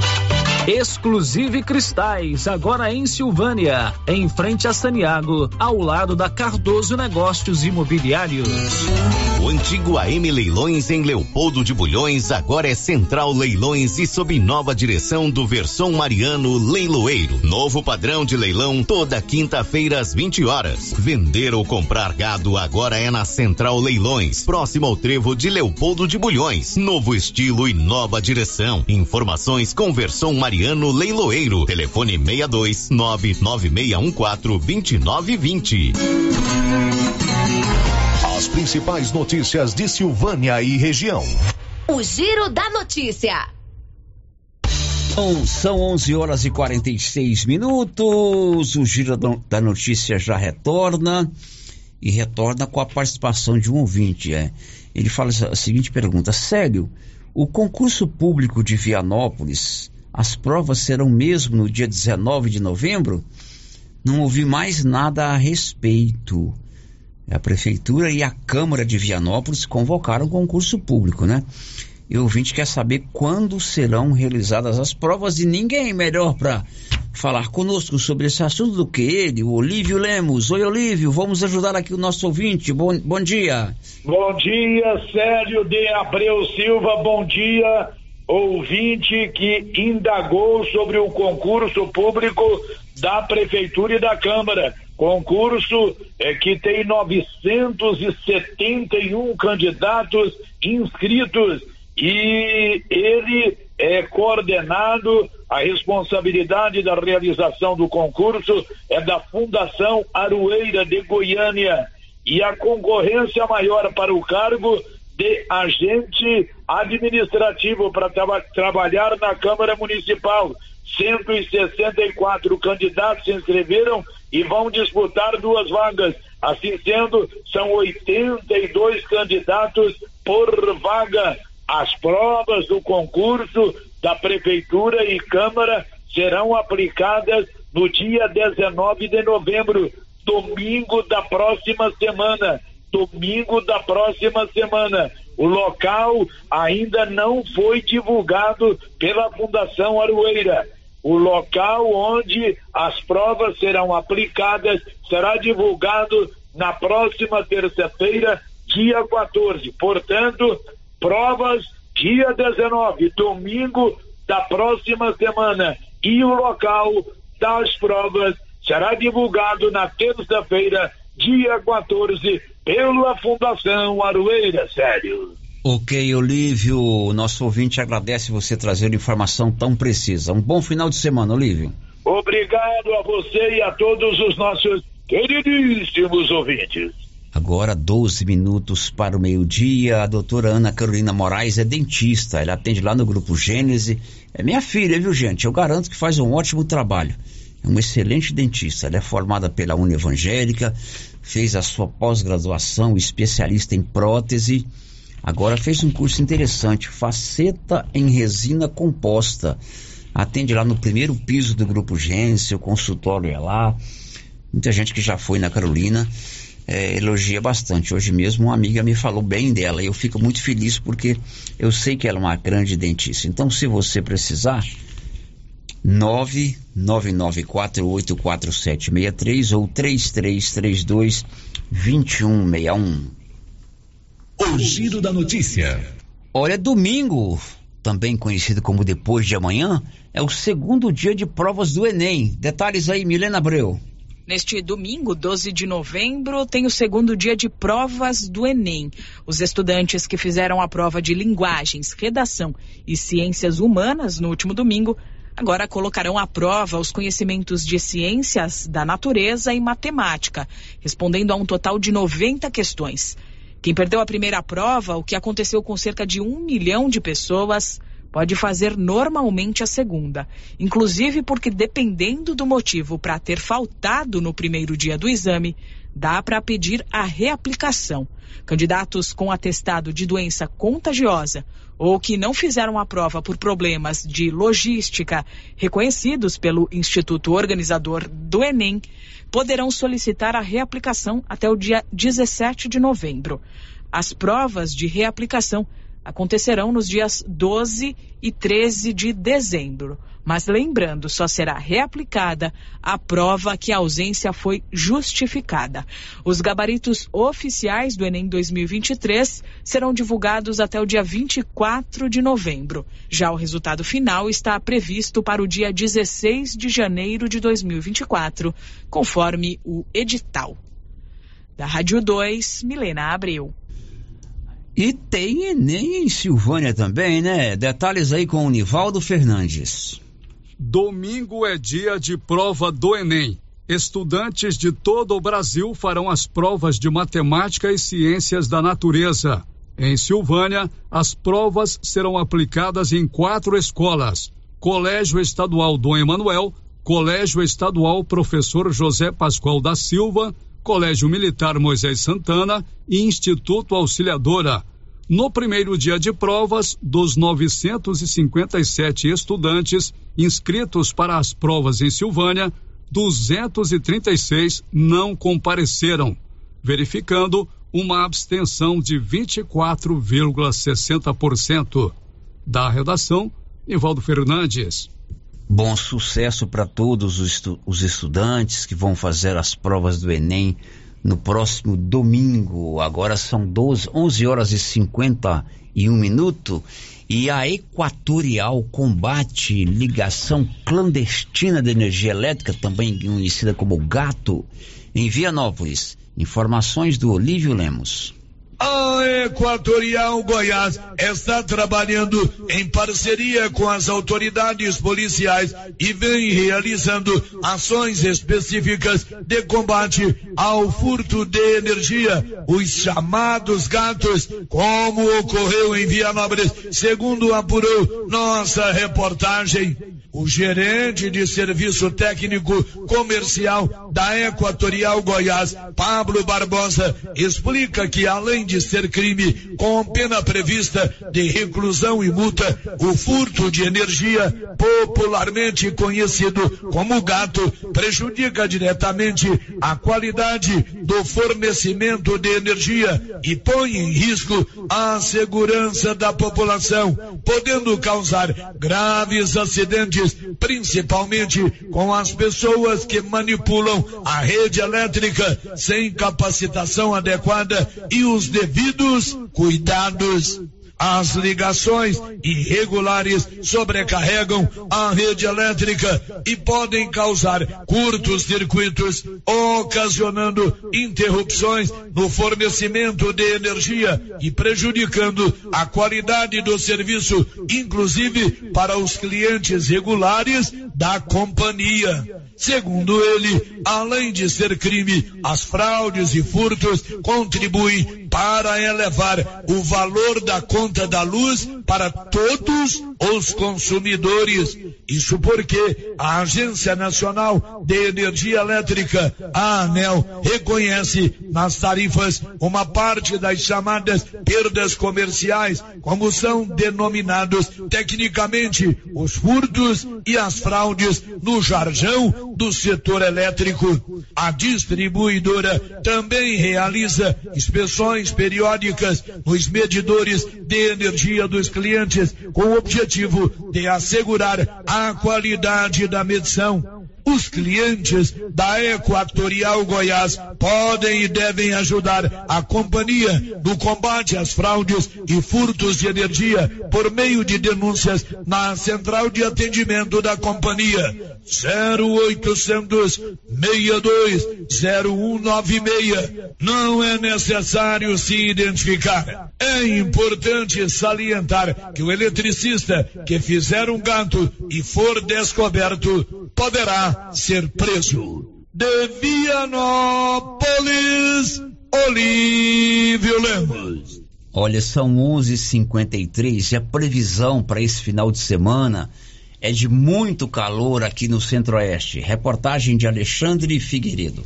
Exclusive Cristais, agora em Silvânia, em frente a Saniago, ao lado da Cardoso Negócios Imobiliários. O antigo AM Leilões em Leopoldo de Bulhões agora é Central Leilões e sob nova direção do Versão Mariano Leiloeiro. Novo padrão de leilão toda quinta-feira às 20 horas. Vender ou comprar gado agora é na Central Leilões, próximo ao trevo de Leopoldo de Bulhões. Novo estilo e nova direção. Informações com Versão Mariano Leiloeiro. Telefone 62 99614 2920. As principais notícias de Silvânia e região. O Giro da Notícia. Bom, são 11 horas e 46 minutos. O Giro da Notícia já retorna e retorna com a participação de um ouvinte. É. Ele fala a seguinte pergunta: Sério, o concurso público de Vianópolis, as provas serão mesmo no dia 19 de novembro? Não ouvi mais nada a respeito. A prefeitura e a Câmara de Vianópolis convocaram concurso público, né? E o ouvinte quer saber quando serão realizadas as provas e ninguém melhor para falar conosco sobre esse assunto do que ele, o Olívio Lemos. Oi, Olívio, vamos ajudar aqui o nosso ouvinte. Bom, bom dia. Bom dia, Célio de Abreu Silva. Bom dia, ouvinte que indagou sobre o concurso público da Prefeitura e da Câmara. Concurso é, que tem 971 candidatos inscritos e ele é coordenado, a responsabilidade da realização do concurso é da Fundação Aroeira de Goiânia e a concorrência maior para o cargo de agente administrativo para tra trabalhar na Câmara Municipal. 164 candidatos se inscreveram e vão disputar duas vagas. Assim sendo, são 82 candidatos por vaga. As provas do concurso da Prefeitura e Câmara serão aplicadas no dia 19 de novembro, domingo da próxima semana. Domingo da próxima semana. O local ainda não foi divulgado pela Fundação Aroeira. O local onde as provas serão aplicadas será divulgado na próxima terça-feira, dia 14. Portanto, provas dia 19, domingo da próxima semana. E o local das provas será divulgado na terça-feira, dia 14, pela Fundação Aroeira, sério. Ok, Olívio, nosso ouvinte agradece você trazer informação tão precisa. Um bom final de semana, Olívio. Obrigado a você e a todos os nossos queridíssimos ouvintes. Agora, 12 minutos para o meio-dia. A doutora Ana Carolina Moraes é dentista. Ela atende lá no Grupo Gênese. É minha filha, viu, gente? Eu garanto que faz um ótimo trabalho. É uma excelente dentista. Ela é formada pela Uni Evangélica, fez a sua pós-graduação, especialista em prótese Agora fez um curso interessante, faceta em resina composta. Atende lá no primeiro piso do Grupo Gênesis, o consultório é lá. Muita gente que já foi na Carolina é, elogia bastante. Hoje mesmo uma amiga me falou bem dela e eu fico muito feliz porque eu sei que ela é uma grande dentista. Então, se você precisar, 999484763 ou 3332 2161. O Giro da Notícia. Olha, domingo, também conhecido como depois de amanhã, é o segundo dia de provas do Enem. Detalhes aí, Milena Abreu. Neste domingo, 12 de novembro, tem o segundo dia de provas do Enem. Os estudantes que fizeram a prova de linguagens, redação e ciências humanas no último domingo agora colocarão à prova os conhecimentos de ciências da natureza e matemática, respondendo a um total de 90 questões. Quem perdeu a primeira prova, o que aconteceu com cerca de um milhão de pessoas, pode fazer normalmente a segunda, inclusive porque, dependendo do motivo para ter faltado no primeiro dia do exame, dá para pedir a reaplicação. Candidatos com atestado de doença contagiosa ou que não fizeram a prova por problemas de logística reconhecidos pelo Instituto Organizador do Enem poderão solicitar a reaplicação até o dia 17 de novembro. As provas de reaplicação acontecerão nos dias 12 e 13 de dezembro. Mas lembrando, só será reaplicada a prova que a ausência foi justificada. Os gabaritos oficiais do Enem 2023 serão divulgados até o dia 24 de novembro. Já o resultado final está previsto para o dia 16 de janeiro de 2024, conforme o edital. Da Rádio 2, Milena Abreu. E tem Enem em Silvânia também, né? Detalhes aí com o Nivaldo Fernandes. Domingo é dia de prova do Enem. Estudantes de todo o Brasil farão as provas de matemática e ciências da natureza. Em Silvânia, as provas serão aplicadas em quatro escolas: Colégio Estadual Dom Emanuel, Colégio Estadual Professor José Pascoal da Silva, Colégio Militar Moisés Santana e Instituto Auxiliadora. No primeiro dia de provas, dos 957 estudantes inscritos para as provas em Silvânia, 236 não compareceram, verificando uma abstenção de 24,60%. Da redação, Nivaldo Fernandes. Bom sucesso para todos os, estu os estudantes que vão fazer as provas do Enem no próximo domingo. Agora são 12, 11 horas e 51 minutos. E a Equatorial combate ligação clandestina de energia elétrica, também conhecida como GATO, em Vianópolis. Informações do Olívio Lemos. A Equatorial Goiás está trabalhando em parceria com as autoridades policiais e vem realizando ações específicas de combate ao furto de energia, os chamados gatos, como ocorreu em Vianópolis, segundo apurou nossa reportagem. O gerente de serviço técnico comercial da Equatorial Goiás, Pablo Barbosa, explica que além de ser crime com pena prevista de reclusão e multa, o furto de energia, popularmente conhecido como gato, prejudica diretamente a qualidade do fornecimento de energia e põe em risco a segurança da população, podendo causar graves acidentes principalmente com as pessoas que manipulam a rede elétrica sem capacitação adequada e os devidos cuidados. As ligações irregulares sobrecarregam a rede elétrica e podem causar curtos circuitos, ocasionando interrupções no fornecimento de energia e prejudicando a qualidade do serviço, inclusive para os clientes regulares da companhia. Segundo ele, além de ser crime, as fraudes e furtos contribuem para elevar o valor da conta da luz para todos os consumidores. Isso porque a Agência Nacional de Energia Elétrica, a ANEL, reconhece nas tarifas uma parte das chamadas perdas comerciais, como são denominados tecnicamente os furtos e as fraudes no jargão do setor elétrico. A distribuidora também realiza inspeções periódicas nos medidores de energia dos clientes com o objetivo de assegurar a qualidade da medição. Os clientes da Equatorial Goiás podem e devem ajudar a companhia no combate às fraudes e furtos de energia por meio de denúncias na central de atendimento da companhia 0800 62 0196. Não é necessário se identificar. É importante salientar que o eletricista que fizer um gato e for descoberto poderá ser preso. De Vianópolis, Olívio Lemos. Olha, são 11:53 e a previsão para esse final de semana é de muito calor aqui no Centro-Oeste. Reportagem de Alexandre Figueiredo.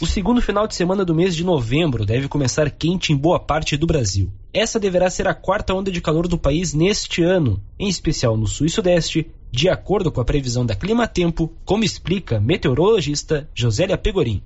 O segundo final de semana do mês de novembro deve começar quente em boa parte do Brasil. Essa deverá ser a quarta onda de calor do país neste ano, em especial no sul e sudeste, de acordo com a previsão da Clima Tempo, como explica meteorologista Josélia Pegorim.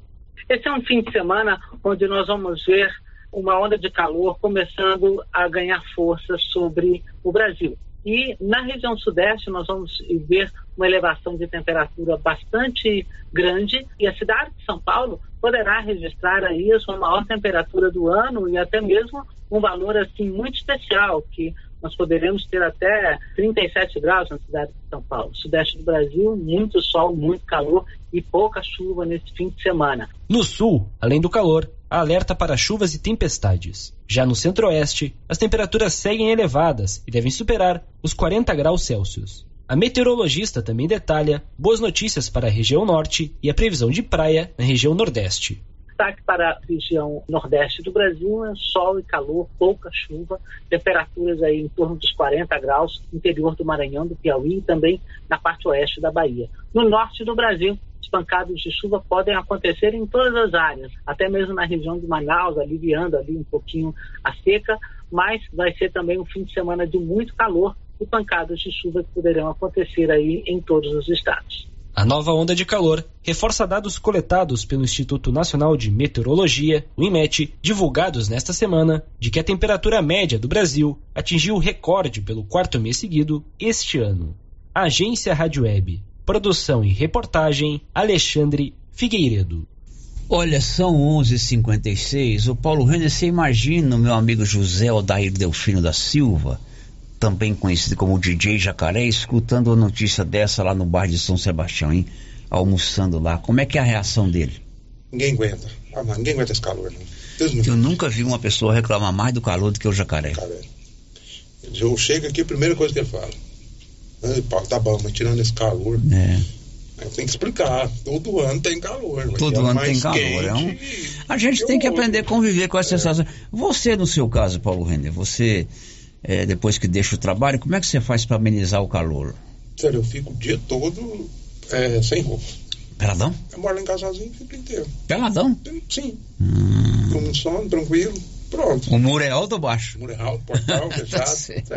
Esse é um fim de semana onde nós vamos ver uma onda de calor começando a ganhar força sobre o Brasil. E na região sudeste nós vamos ver uma elevação de temperatura bastante grande e a cidade de São Paulo poderá registrar aí a sua maior temperatura do ano e até mesmo um valor assim muito especial que nós poderemos ter até 37 graus na cidade de São Paulo. Sudeste do Brasil, muito sol, muito calor e pouca chuva nesse fim de semana. No sul, além do calor, há alerta para chuvas e tempestades. Já no centro-oeste, as temperaturas seguem elevadas e devem superar os 40 graus Celsius. A meteorologista também detalha boas notícias para a região norte e a previsão de praia na região nordeste destaque para a região nordeste do Brasil é sol e calor, pouca chuva, temperaturas aí em torno dos 40 graus, interior do Maranhão, do Piauí e também na parte oeste da Bahia. No norte do Brasil, os pancados de chuva podem acontecer em todas as áreas, até mesmo na região de Manaus, aliviando ali um pouquinho a seca, mas vai ser também um fim de semana de muito calor e pancadas de chuva que poderão acontecer aí em todos os estados. A nova onda de calor reforça dados coletados pelo Instituto Nacional de Meteorologia, o IMET, divulgados nesta semana, de que a temperatura média do Brasil atingiu o recorde pelo quarto mês seguido este ano. Agência Rádio Web. Produção e reportagem Alexandre Figueiredo. Olha, são 11:56. O Paulo Renner, você imagina o meu amigo José Odair Delfino da Silva, também conhecido como DJ Jacaré, escutando a notícia dessa lá no bar de São Sebastião, hein? Almoçando lá. Como é que é a reação dele? Ninguém aguenta. Ah, mas ninguém aguenta esse calor, não. Eu nunca vi uma pessoa reclamar mais do calor do que o jacaré. Eu chego aqui, a primeira coisa que ele fala. Ai, Paulo, tá bom, mas tirando esse calor. É. Tem que explicar. Todo ano tem calor. Todo ano tem calor. É um... A gente tem que aprender a conviver com essa é. sensação. Você, no seu caso, Paulo Render, você é, depois que deixa o trabalho, como é que você faz para amenizar o calor? Sério, eu fico o dia todo é, sem roupa. Peladão? Eu moro lá em casa sozinho e fico inteiro. Peladão? Sim. Hum. Com sono, tranquilo. Pronto. O muro é alto ou baixo? O muro é alto, portal, fechado.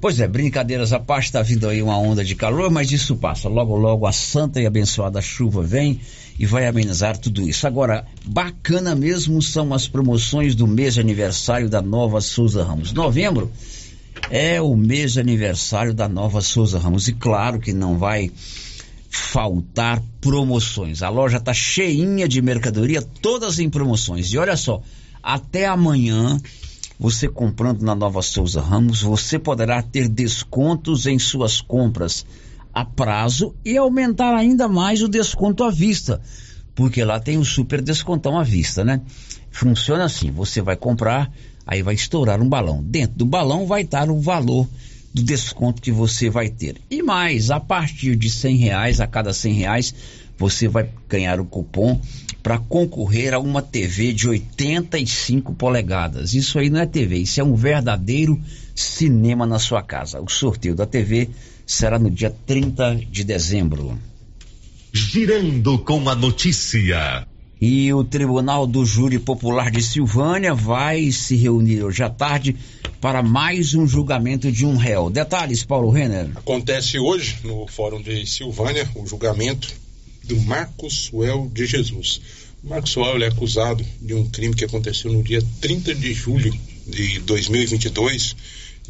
pois é, brincadeiras à parte, está vindo aí uma onda de calor, mas isso passa. Logo, logo a santa e abençoada chuva vem e vai amenizar tudo isso. Agora, bacana mesmo são as promoções do mês de aniversário da Nova Souza Ramos. Novembro é o mês de aniversário da Nova Souza Ramos e claro que não vai faltar promoções. A loja está cheinha de mercadoria, todas em promoções. E olha só, até amanhã, você comprando na Nova Souza Ramos, você poderá ter descontos em suas compras a prazo e aumentar ainda mais o desconto à vista, porque lá tem o super descontão à vista, né? Funciona assim: você vai comprar, aí vai estourar um balão. Dentro do balão vai estar o valor do desconto que você vai ter. E mais, a partir de cem reais, a cada cem reais, você vai ganhar o cupom para concorrer a uma TV de 85 polegadas. Isso aí não é TV, isso é um verdadeiro cinema na sua casa. O sorteio da TV será no dia 30 de dezembro. Girando com a notícia. E o Tribunal do Júri Popular de Silvânia vai se reunir hoje à tarde para mais um julgamento de um réu. Detalhes, Paulo Renner. Acontece hoje no Fórum de Silvânia o julgamento do Marcos Suel de Jesus. O Marcos Suel é acusado de um crime que aconteceu no dia 30 de julho de 2022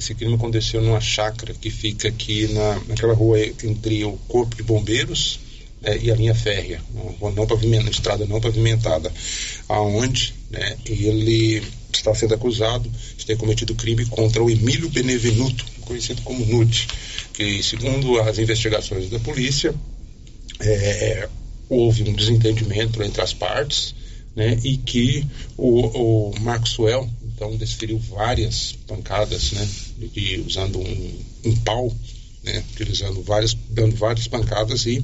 esse crime aconteceu numa chácara que fica aqui na, naquela rua entre o Corpo de Bombeiros né, e a linha férrea, uma não pavimentada, estrada não pavimentada, aonde né, ele está sendo acusado de ter cometido crime contra o Emílio Benevenuto, conhecido como Nude, que segundo as investigações da polícia, é, houve um desentendimento entre as partes, né, e que o, o Maxwell então desferiu várias pancadas, né, de, usando um, um pau, né, utilizando várias, dando várias pancadas e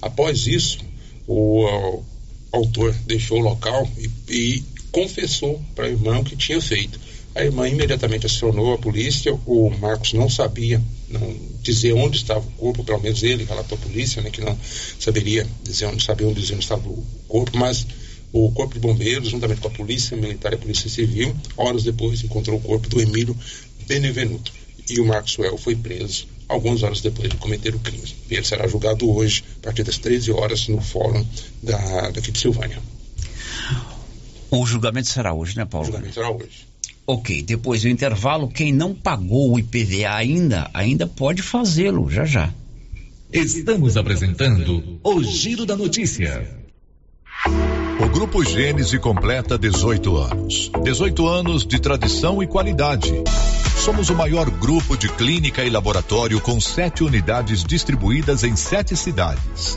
após isso o, o autor deixou o local e, e confessou para a irmã o que tinha feito. A irmã imediatamente acionou a polícia, o Marcos não sabia não dizer onde estava o corpo, pelo menos ele relatou à polícia, né, que não saberia dizer onde, sabia onde dizer onde estava o corpo, mas o Corpo de Bombeiros, juntamente com a Polícia Militar e a Polícia Civil, horas depois encontrou o corpo do Emílio Benevenuto. E o Maxwell foi preso algumas horas depois de cometer o crime. Ele será julgado hoje, a partir das 13 horas, no fórum da, daqui de Silvânia. O julgamento será hoje, né, Paulo? O julgamento será hoje. Ok, depois do intervalo, quem não pagou o IPVA ainda, ainda pode fazê-lo já já. Estamos apresentando o Giro da Notícia. O Grupo Gênese completa 18 anos. 18 anos de tradição e qualidade. Somos o maior grupo de clínica e laboratório com sete unidades distribuídas em sete cidades.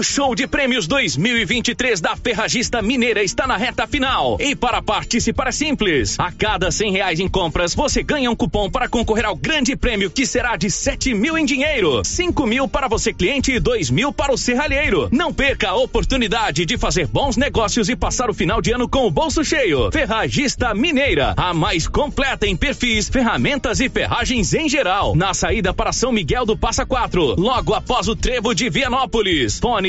O show de prêmios 2023 da Ferragista Mineira está na reta final. E para participar é simples. A cada cem reais em compras, você ganha um cupom para concorrer ao grande prêmio que será de sete mil em dinheiro, cinco mil para você cliente e dois mil para o serralheiro. Não perca a oportunidade de fazer bons negócios e passar o final de ano com o bolso cheio. Ferragista Mineira, a mais completa em perfis, ferramentas e ferragens em geral. Na saída para São Miguel do Passa Quatro, logo após o trevo de Vianópolis.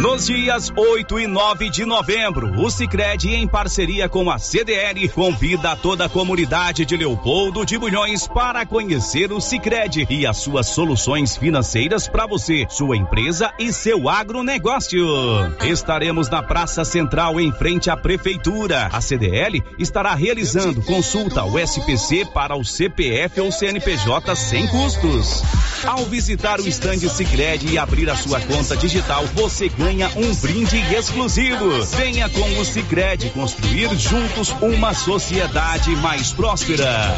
Nos dias 8 e 9 de novembro, o Sicredi em parceria com a CDL convida toda a comunidade de Leopoldo de Bulhões para conhecer o Sicredi e as suas soluções financeiras para você, sua empresa e seu agronegócio. Estaremos na Praça Central em frente à prefeitura. A CDL estará realizando consulta ao SPC para o CPF ou CNPJ sem custos. Ao visitar o estande Sicredi e abrir a sua conta digital, você ganha ganha um brinde exclusivo. Venha com o Sicredi construir juntos uma sociedade mais próspera.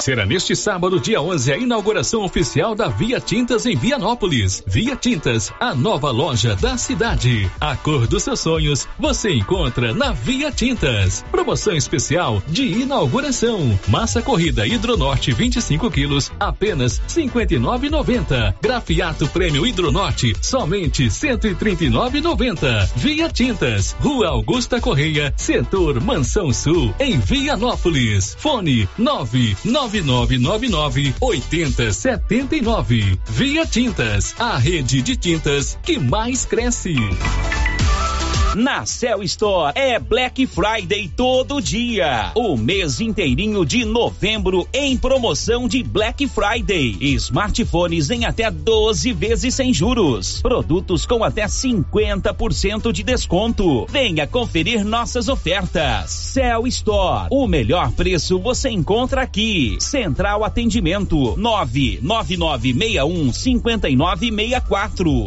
Será neste sábado, dia 11, a inauguração oficial da Via Tintas em Vianópolis. Via Tintas, a nova loja da cidade. A cor dos seus sonhos você encontra na Via Tintas. Promoção especial de inauguração. Massa corrida Hidronorte 25 quilos, apenas 59,90. Grafiato Prêmio Hidronorte, somente 139,90. Via Tintas, Rua Augusta Correia, Setor Mansão Sul, em Vianópolis. Fone 99999 8079. Via Tintas, a rede de tintas que mais cresce. Na Cell Store é Black Friday todo dia. O mês inteirinho de novembro em promoção de Black Friday. Smartphones em até 12 vezes sem juros. Produtos com até 50% de desconto. Venha conferir nossas ofertas. Cell Store. O melhor preço você encontra aqui. Central Atendimento 99961 5964.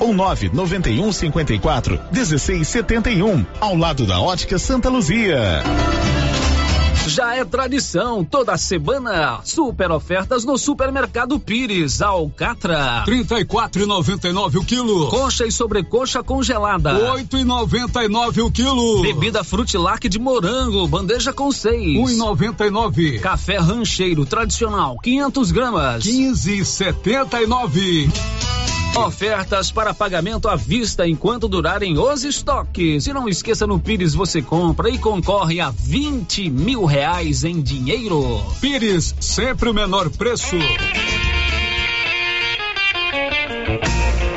ou 991 54 1671, ao lado da Ótica Santa Luzia. Já é tradição, toda semana, super ofertas no Supermercado Pires, Alcatra. 34,99 o quilo. Coxa e sobrecoxa congelada. 8,99 o quilo. Bebida Frutilac de morango, bandeja com seis. 1,99. Café rancheiro tradicional, 500 gramas. 15,79. Ofertas para pagamento à vista enquanto durarem os estoques. E não esqueça, no Pires você compra e concorre a 20 mil reais em dinheiro. Pires, sempre o menor preço.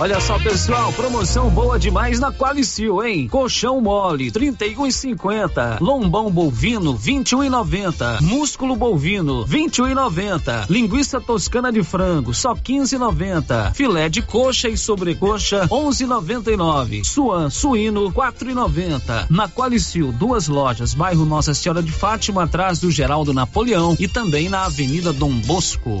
Olha só, pessoal, promoção boa demais na Qualicil, hein? Colchão mole, 31 e 50. Lombão bovino, 21 e 90. Músculo bovino, 21 e 90. Linguiça toscana de frango, só 15 e 90. Filé de coxa e sobrecoxa, 11 e 99. Suan suíno, 4 e 90. Na Qualicil, duas lojas, bairro Nossa Senhora de Fátima, atrás do Geraldo Napoleão e também na Avenida Dom Bosco.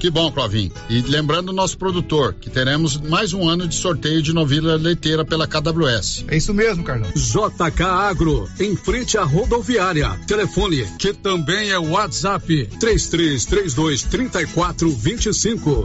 Que bom, Clovin. E lembrando o nosso produtor que teremos mais um ano de sorteio de novilha leiteira pela KWS. É isso mesmo, Carlão. JK Agro, em frente à rodoviária. Telefone, que também é WhatsApp, 3332 3425.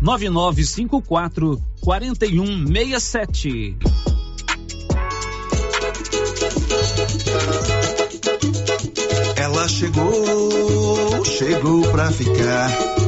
9954 4167. Ela chegou, chegou pra ficar.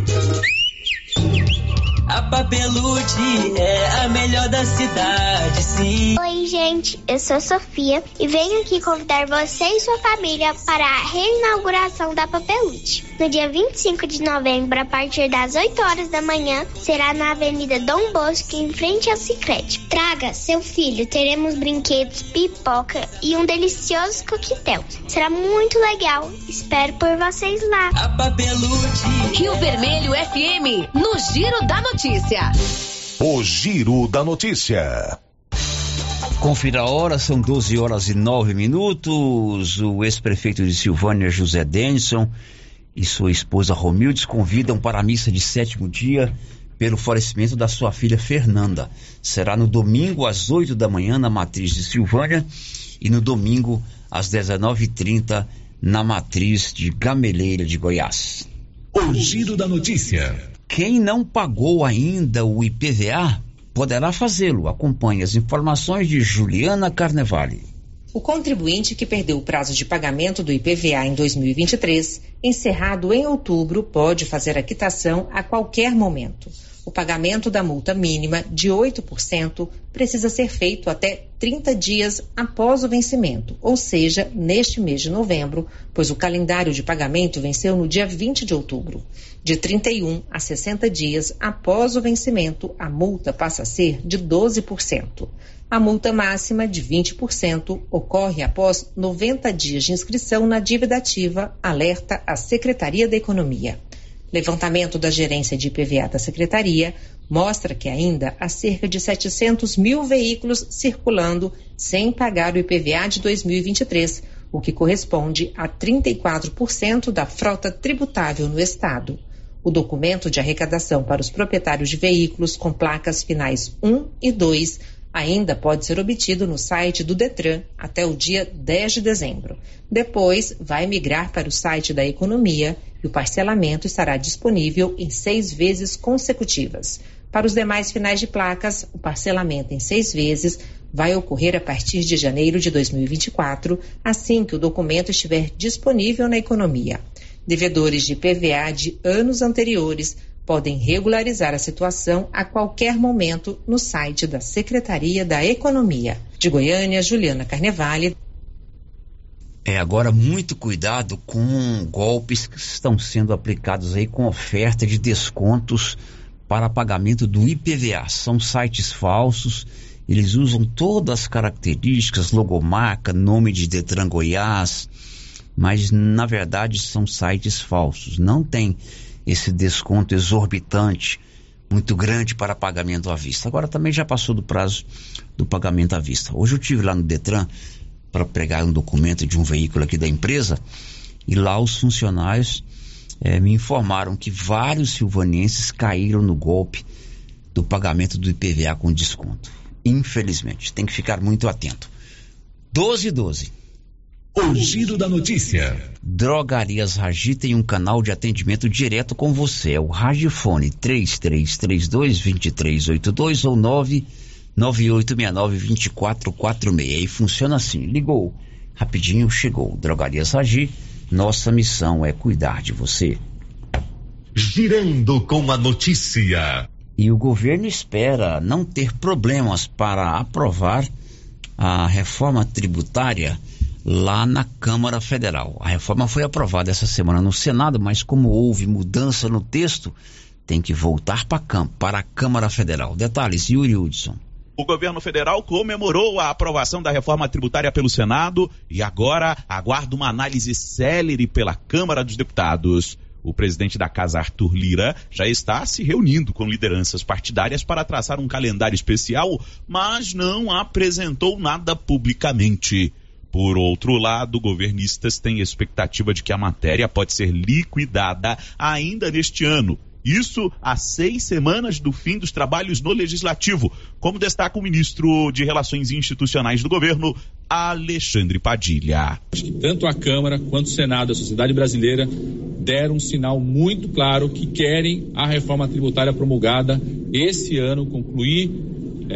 A Papelude é a melhor da cidade, sim. Oi, gente, eu sou Sofia e venho aqui convidar você e sua família para a reinauguração da Papelude. No dia 25 de novembro, a partir das 8 horas da manhã, será na Avenida Dom Bosco, em frente ao Cicrete. Traga seu filho, teremos brinquedos, pipoca e um delicioso coquetel. Será muito legal. Espero por vocês lá. Rio Vermelho FM, no Giro da Notícia. O Giro da Notícia. Confira a hora, são 12 horas e 9 minutos. O ex-prefeito de Silvânia, José Denison, e sua esposa Romildes convidam para a missa de sétimo dia pelo falecimento da sua filha Fernanda. Será no domingo às 8 da manhã na matriz de Silvânia e no domingo às 19h30 na matriz de Gameleira de Goiás. O Giro da Notícia. Quem não pagou ainda o IPVA poderá fazê-lo. Acompanhe as informações de Juliana Carnevale. O contribuinte que perdeu o prazo de pagamento do IPVA em 2023, encerrado em outubro, pode fazer a quitação a qualquer momento. O pagamento da multa mínima de 8% precisa ser feito até 30 dias após o vencimento, ou seja, neste mês de novembro, pois o calendário de pagamento venceu no dia 20 de outubro. De 31 a 60 dias após o vencimento, a multa passa a ser de 12%. A multa máxima de 20% ocorre após 90 dias de inscrição na dívida ativa, alerta a Secretaria da Economia. Levantamento da gerência de IPVA da Secretaria mostra que ainda há cerca de 700 mil veículos circulando sem pagar o IPVA de 2023, o que corresponde a 34% da frota tributável no Estado. O documento de arrecadação para os proprietários de veículos com placas finais 1 e 2 ainda pode ser obtido no site do Detran até o dia 10 de dezembro. Depois, vai migrar para o site da Economia e o parcelamento estará disponível em seis vezes consecutivas. Para os demais finais de placas, o parcelamento em seis vezes vai ocorrer a partir de janeiro de 2024, assim que o documento estiver disponível na Economia. Devedores de PVA de anos anteriores podem regularizar a situação a qualquer momento no site da Secretaria da Economia. De Goiânia, Juliana Carnevale. É agora muito cuidado com golpes que estão sendo aplicados aí com oferta de descontos para pagamento do IPVA. São sites falsos, eles usam todas as características, logomarca, nome de Detran Goiás, mas na verdade são sites falsos. Não tem esse desconto exorbitante, muito grande para pagamento à vista. Agora também já passou do prazo do pagamento à vista. Hoje eu tive lá no Detran para pregar um documento de um veículo aqui da empresa e lá os funcionários é, me informaram que vários silvanenses caíram no golpe do pagamento do IPVA com desconto. Infelizmente, tem que ficar muito atento. 12 e 12. O giro da notícia. Drogarias Ragi tem um canal de atendimento direto com você. É o Ragifone 3332-2382 ou 99869-2446. E funciona assim: ligou, rapidinho chegou. Drogarias Ragi, nossa missão é cuidar de você. Girando com a notícia. E o governo espera não ter problemas para aprovar a reforma tributária lá na Câmara Federal. A reforma foi aprovada essa semana no Senado, mas como houve mudança no texto, tem que voltar para a Câmara Federal. Detalhes, Yuri Hudson. O governo federal comemorou a aprovação da reforma tributária pelo Senado e agora aguarda uma análise célere pela Câmara dos Deputados. O presidente da casa, Arthur Lira, já está se reunindo com lideranças partidárias para traçar um calendário especial, mas não apresentou nada publicamente. Por outro lado, governistas têm expectativa de que a matéria pode ser liquidada ainda neste ano. Isso a seis semanas do fim dos trabalhos no Legislativo, como destaca o ministro de Relações Institucionais do governo, Alexandre Padilha. Acho que tanto a Câmara quanto o Senado, a sociedade brasileira, deram um sinal muito claro que querem a reforma tributária promulgada esse ano, concluir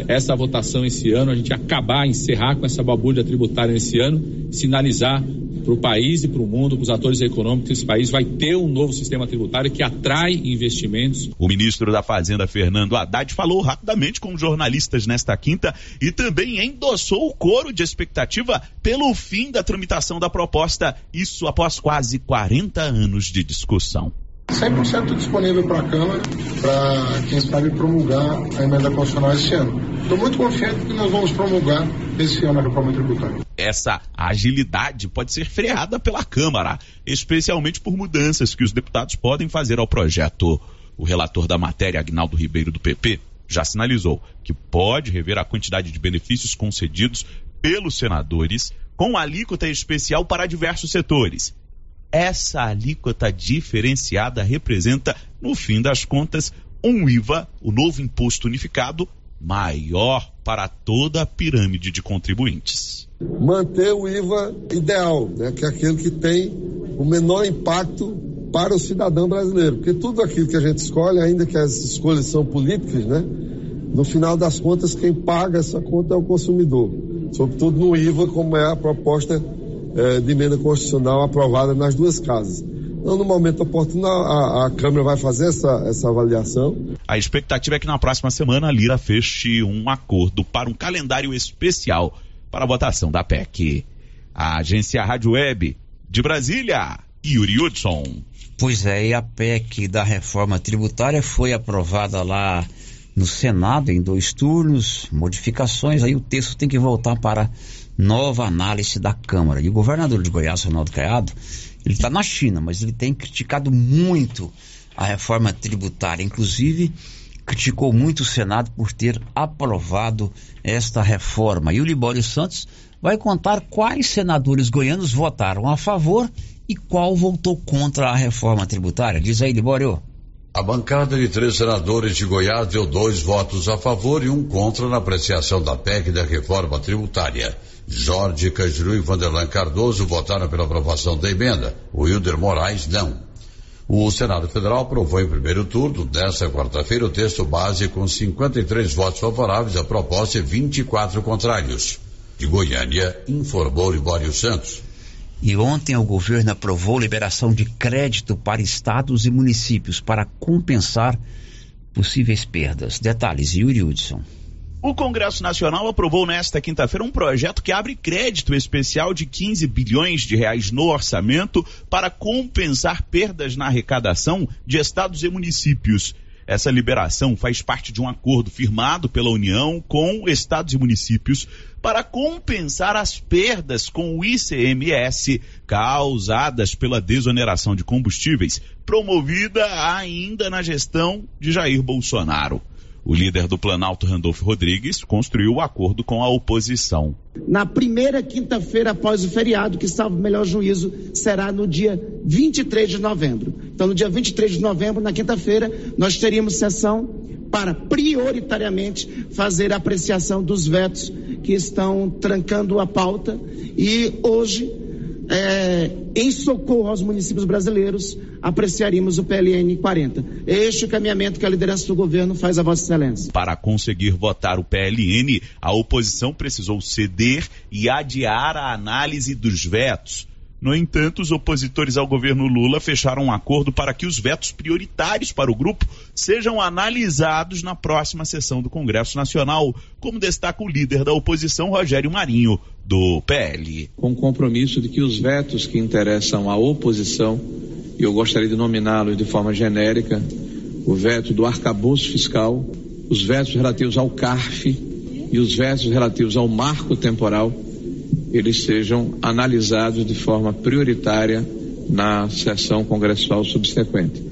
essa votação esse ano, a gente acabar, encerrar com essa babulha tributária nesse ano, sinalizar para o país e para o mundo, para os atores econômicos, esse país vai ter um novo sistema tributário que atrai investimentos. O ministro da Fazenda, Fernando Haddad, falou rapidamente com jornalistas nesta quinta e também endossou o coro de expectativa pelo fim da tramitação da proposta, isso após quase 40 anos de discussão. 100% disponível para a Câmara, para quem sabe promulgar a emenda constitucional esse ano. Estou muito confiante que nós vamos promulgar esse ano a reforma tributária. Essa agilidade pode ser freada pela Câmara, especialmente por mudanças que os deputados podem fazer ao projeto. O relator da matéria, Agnaldo Ribeiro, do PP, já sinalizou que pode rever a quantidade de benefícios concedidos pelos senadores com alíquota especial para diversos setores essa alíquota diferenciada representa, no fim das contas, um IVA, o novo imposto unificado, maior para toda a pirâmide de contribuintes. Manter o IVA ideal, né, que é aquele que tem o menor impacto para o cidadão brasileiro, porque tudo aquilo que a gente escolhe, ainda que as escolhas são políticas, né, no final das contas quem paga essa conta é o consumidor. sobretudo no IVA, como é a proposta eh, de emenda constitucional aprovada nas duas casas. Então, no momento oportuno, a, a Câmara vai fazer essa, essa avaliação. A expectativa é que na próxima semana a Lira feche um acordo para um calendário especial para a votação da PEC. A agência Rádio Web de Brasília, Yuri Hudson. Pois é, e a PEC da reforma tributária foi aprovada lá no Senado em dois turnos, modificações, aí o texto tem que voltar para nova análise da Câmara. E o governador de Goiás, Ronaldo Caiado, ele está na China, mas ele tem criticado muito a reforma tributária, inclusive criticou muito o Senado por ter aprovado esta reforma. E o Libório Santos vai contar quais senadores goianos votaram a favor e qual votou contra a reforma tributária. Diz aí, Libório. A bancada de três senadores de Goiás deu dois votos a favor e um contra na apreciação da PEC da reforma tributária. Jorge Cajuru e Vanderlan Cardoso votaram pela aprovação da emenda. Wilder Moraes não. O Senado Federal aprovou em primeiro turno, desta quarta-feira, o texto base com 53 votos favoráveis à proposta e 24 contrários. De Goiânia, informou Libório Santos. E ontem o governo aprovou liberação de crédito para estados e municípios para compensar possíveis perdas. Detalhes, Yuri Hudson. O Congresso Nacional aprovou nesta quinta-feira um projeto que abre crédito especial de 15 bilhões de reais no orçamento para compensar perdas na arrecadação de estados e municípios. Essa liberação faz parte de um acordo firmado pela União com estados e municípios para compensar as perdas com o ICMS causadas pela desoneração de combustíveis, promovida ainda na gestão de Jair Bolsonaro. O líder do Planalto, Randolfo Rodrigues, construiu o acordo com a oposição. Na primeira quinta-feira após o feriado, que salvo o melhor juízo, será no dia 23 de novembro. Então, no dia 23 de novembro, na quinta-feira, nós teríamos sessão para prioritariamente fazer a apreciação dos vetos que estão trancando a pauta e hoje é, em socorro aos municípios brasileiros, apreciaríamos o PLN 40. Este é o caminhamento que a liderança do governo faz a Vossa Excelência. Para conseguir votar o PLN, a oposição precisou ceder e adiar a análise dos vetos. No entanto, os opositores ao governo Lula fecharam um acordo para que os vetos prioritários para o grupo sejam analisados na próxima sessão do Congresso Nacional, como destaca o líder da oposição, Rogério Marinho, do PL. Com o compromisso de que os vetos que interessam à oposição, e eu gostaria de nominá-los de forma genérica, o veto do arcabouço fiscal, os vetos relativos ao CARF e os vetos relativos ao marco temporal, eles sejam analisados de forma prioritária na sessão congressual subsequente.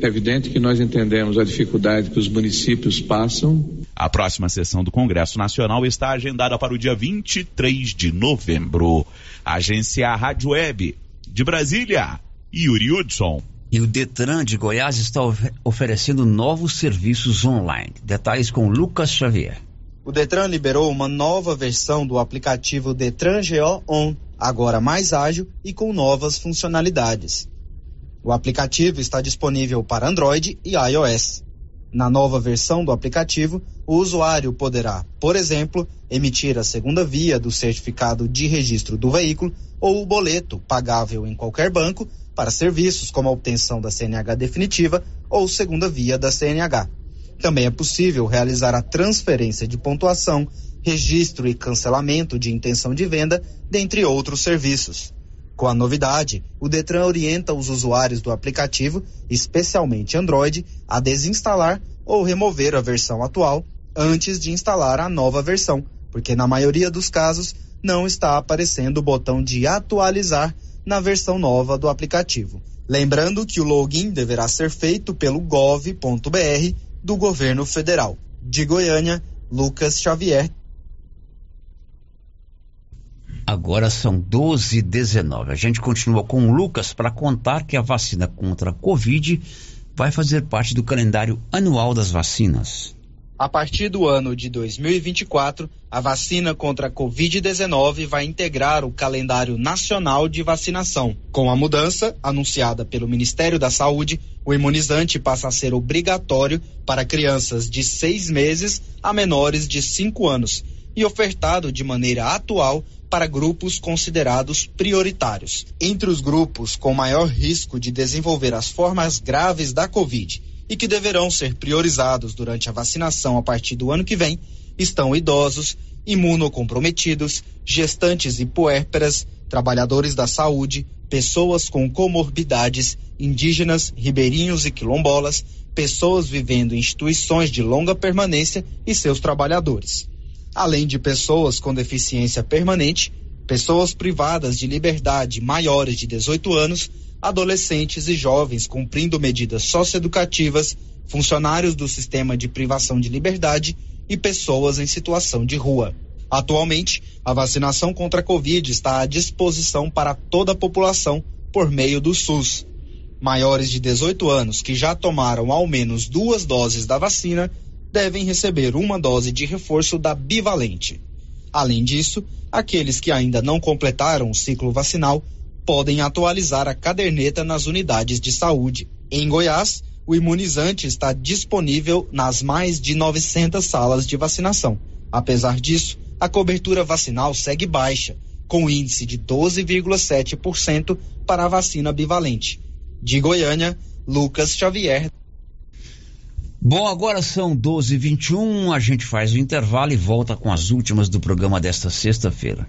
É evidente que nós entendemos a dificuldade que os municípios passam. A próxima sessão do Congresso Nacional está agendada para o dia 23 de novembro. Agência Rádio Web de Brasília, Yuri Hudson. E o Detran de Goiás está oferecendo novos serviços online. Detalhes com Lucas Xavier. O Detran liberou uma nova versão do aplicativo Detran GO On, agora mais ágil e com novas funcionalidades. O aplicativo está disponível para Android e iOS. Na nova versão do aplicativo, o usuário poderá, por exemplo, emitir a segunda via do certificado de registro do veículo ou o boleto pagável em qualquer banco para serviços como a obtenção da CNH definitiva ou segunda via da CNH. Também é possível realizar a transferência de pontuação, registro e cancelamento de intenção de venda, dentre outros serviços. Com a novidade, o Detran orienta os usuários do aplicativo, especialmente Android, a desinstalar ou remover a versão atual antes de instalar a nova versão, porque na maioria dos casos não está aparecendo o botão de atualizar na versão nova do aplicativo. Lembrando que o login deverá ser feito pelo gov.br do governo federal. De Goiânia, Lucas Xavier. Agora são 12 e 19. A gente continua com o Lucas para contar que a vacina contra a Covid vai fazer parte do calendário anual das vacinas. A partir do ano de 2024, a vacina contra a Covid-19 vai integrar o calendário nacional de vacinação. Com a mudança, anunciada pelo Ministério da Saúde, o imunizante passa a ser obrigatório para crianças de seis meses a menores de cinco anos e ofertado de maneira atual para grupos considerados prioritários. Entre os grupos com maior risco de desenvolver as formas graves da Covid e que deverão ser priorizados durante a vacinação a partir do ano que vem estão idosos, imunocomprometidos, gestantes e puérperas, trabalhadores da saúde, pessoas com comorbidades, indígenas, ribeirinhos e quilombolas, pessoas vivendo em instituições de longa permanência e seus trabalhadores. Além de pessoas com deficiência permanente, pessoas privadas de liberdade maiores de 18 anos, adolescentes e jovens cumprindo medidas socioeducativas, funcionários do sistema de privação de liberdade e pessoas em situação de rua. Atualmente, a vacinação contra a Covid está à disposição para toda a população por meio do SUS. Maiores de 18 anos que já tomaram ao menos duas doses da vacina devem receber uma dose de reforço da bivalente. Além disso, aqueles que ainda não completaram o ciclo vacinal podem atualizar a caderneta nas unidades de saúde. Em Goiás, o imunizante está disponível nas mais de 900 salas de vacinação. Apesar disso, a cobertura vacinal segue baixa, com índice de 12,7% para a vacina bivalente. De Goiânia, Lucas Xavier. Bom, agora são 12h21, a gente faz o intervalo e volta com as últimas do programa desta sexta-feira.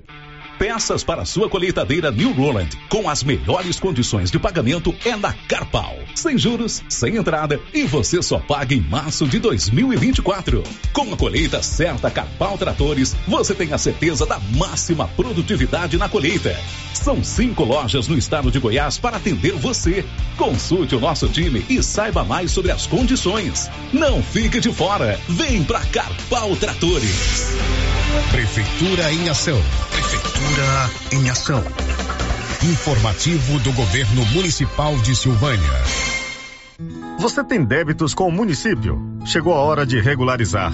Peças para sua colheitadeira New Roland, com as melhores condições de pagamento é na Carpal. Sem juros, sem entrada e você só paga em março de 2024. Com a colheita certa Carpal Tratores, você tem a certeza da máxima produtividade na colheita. São cinco lojas no estado de Goiás para atender você. Consulte o nosso time e saiba mais sobre as condições. Não fique de fora. Vem pra Carpal Tratores. Prefeitura em ação. Prefeitura em ação. Informativo do Governo Municipal de Silvânia. Você tem débitos com o município? Chegou a hora de regularizar.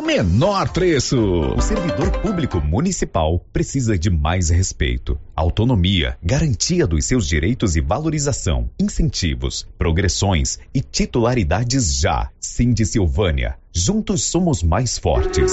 menor preço. O servidor público municipal precisa de mais respeito, autonomia, garantia dos seus direitos e valorização, incentivos, progressões e titularidades já. Sim de Silvânia. Juntos somos mais fortes.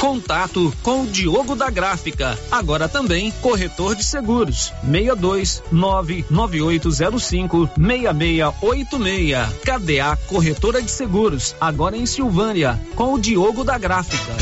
Contato com o Diogo da Gráfica, agora também corretor de seguros. 62 99805 6686. KDA Corretora de Seguros, agora em Silvânia, com o Diogo da Gráfica.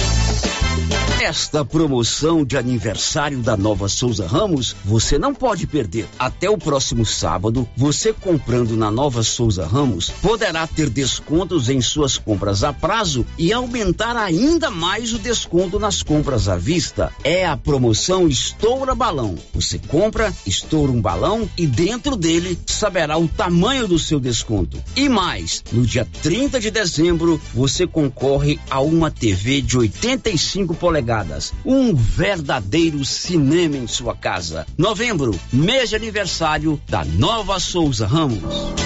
Esta promoção de aniversário da Nova Souza Ramos você não pode perder. Até o próximo sábado, você comprando na Nova Souza Ramos poderá ter descontos em suas compras a prazo e aumentar ainda mais o desconto nas compras à vista. É a promoção Estoura Balão. Você compra, estoura um balão e dentro dele saberá o tamanho do seu desconto. E mais, no dia 30 de dezembro, você concorre a uma TV de 85 polegadas. Um verdadeiro cinema em sua casa. Novembro, mês de aniversário da Nova Souza Ramos.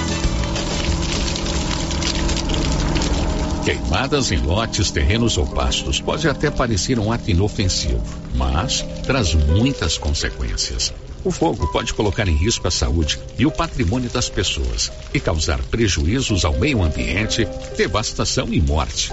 Queimadas em lotes, terrenos ou pastos pode até parecer um ato inofensivo, mas traz muitas consequências. O fogo pode colocar em risco a saúde e o patrimônio das pessoas e causar prejuízos ao meio ambiente, devastação e morte.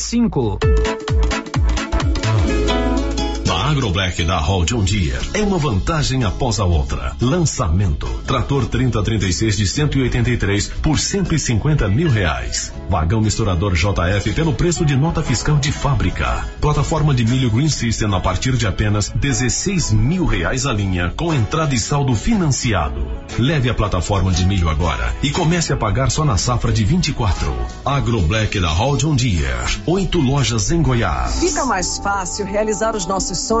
cinco. AgroBlack da Hall John Deere é uma vantagem após a outra. Lançamento: trator 3036 de 183 por 150 mil reais. Vagão misturador JF pelo preço de nota fiscal de fábrica. Plataforma de milho Green System a partir de apenas 16 mil reais a linha, com entrada e saldo financiado. Leve a plataforma de milho agora e comece a pagar só na safra de 24. AgroBlack da Hall John Deere. Oito lojas em Goiás. Fica mais fácil realizar os nossos sonhos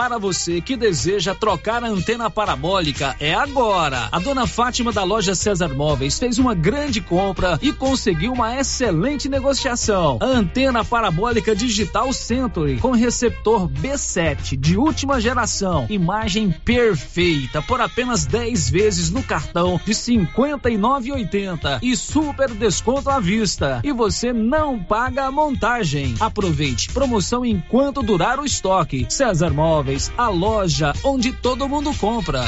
Para você que deseja trocar a antena parabólica, é agora. A dona Fátima da loja César Móveis fez uma grande compra e conseguiu uma excelente negociação. A antena parabólica digital Century com receptor B7 de última geração, imagem perfeita por apenas 10 vezes no cartão de 59,80 e super desconto à vista. E você não paga a montagem. Aproveite promoção enquanto durar o estoque. César Móveis Móveis, a loja onde todo mundo compra.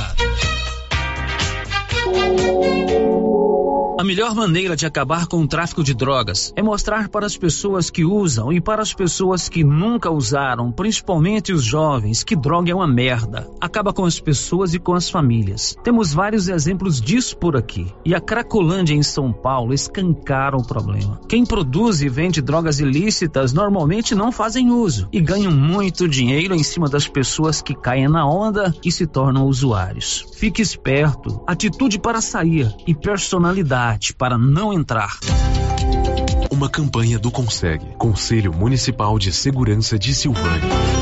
A melhor maneira de acabar com o tráfico de drogas é mostrar para as pessoas que usam e para as pessoas que nunca usaram, principalmente os jovens, que droga é uma merda. Acaba com as pessoas e com as famílias. Temos vários exemplos disso por aqui. E a Cracolândia em São Paulo escancara o problema. Quem produz e vende drogas ilícitas normalmente não fazem uso e ganham muito dinheiro em cima das pessoas que caem na onda e se tornam usuários. Fique esperto, atitude para sair e personalidade para não entrar. Uma campanha do Consegue, Conselho Municipal de Segurança de Silvânia.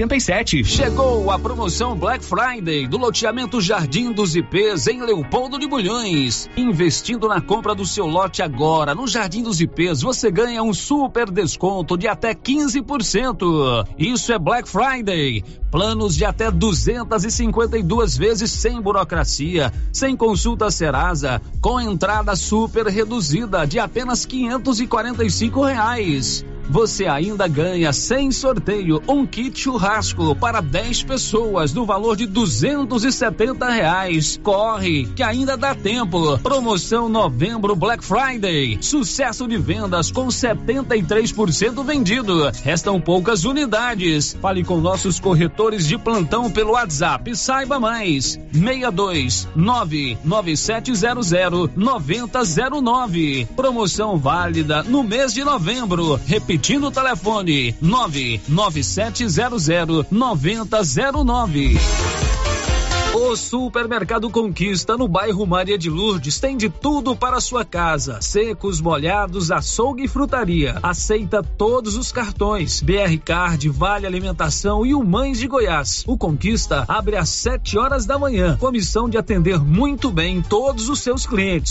5787. Chegou a promoção Black Friday do loteamento Jardim dos IPs em Leopoldo de Bulhões. Investindo na compra do seu lote agora no Jardim dos IPs, você ganha um super desconto de até 15%. Isso é Black Friday. Planos de até 252 vezes sem burocracia, sem consulta Serasa, com entrada super reduzida de apenas 545 reais você ainda ganha sem sorteio um kit churrasco para 10 pessoas no valor de 270 reais. Corre, que ainda dá tempo. Promoção novembro Black Friday. Sucesso de vendas com 73% vendido. Restam poucas unidades. Fale com nossos corretores de plantão pelo WhatsApp. Saiba mais. 62 99700 9009. Promoção válida no mês de novembro. Repetindo Repetindo o telefone: 99700 9009. O Supermercado Conquista no bairro Maria de Lourdes tem de tudo para sua casa: secos, molhados, açougue e frutaria. Aceita todos os cartões: BR Card, Vale Alimentação e o Mães de Goiás. O Conquista abre às 7 horas da manhã, com a missão de atender muito bem todos os seus clientes.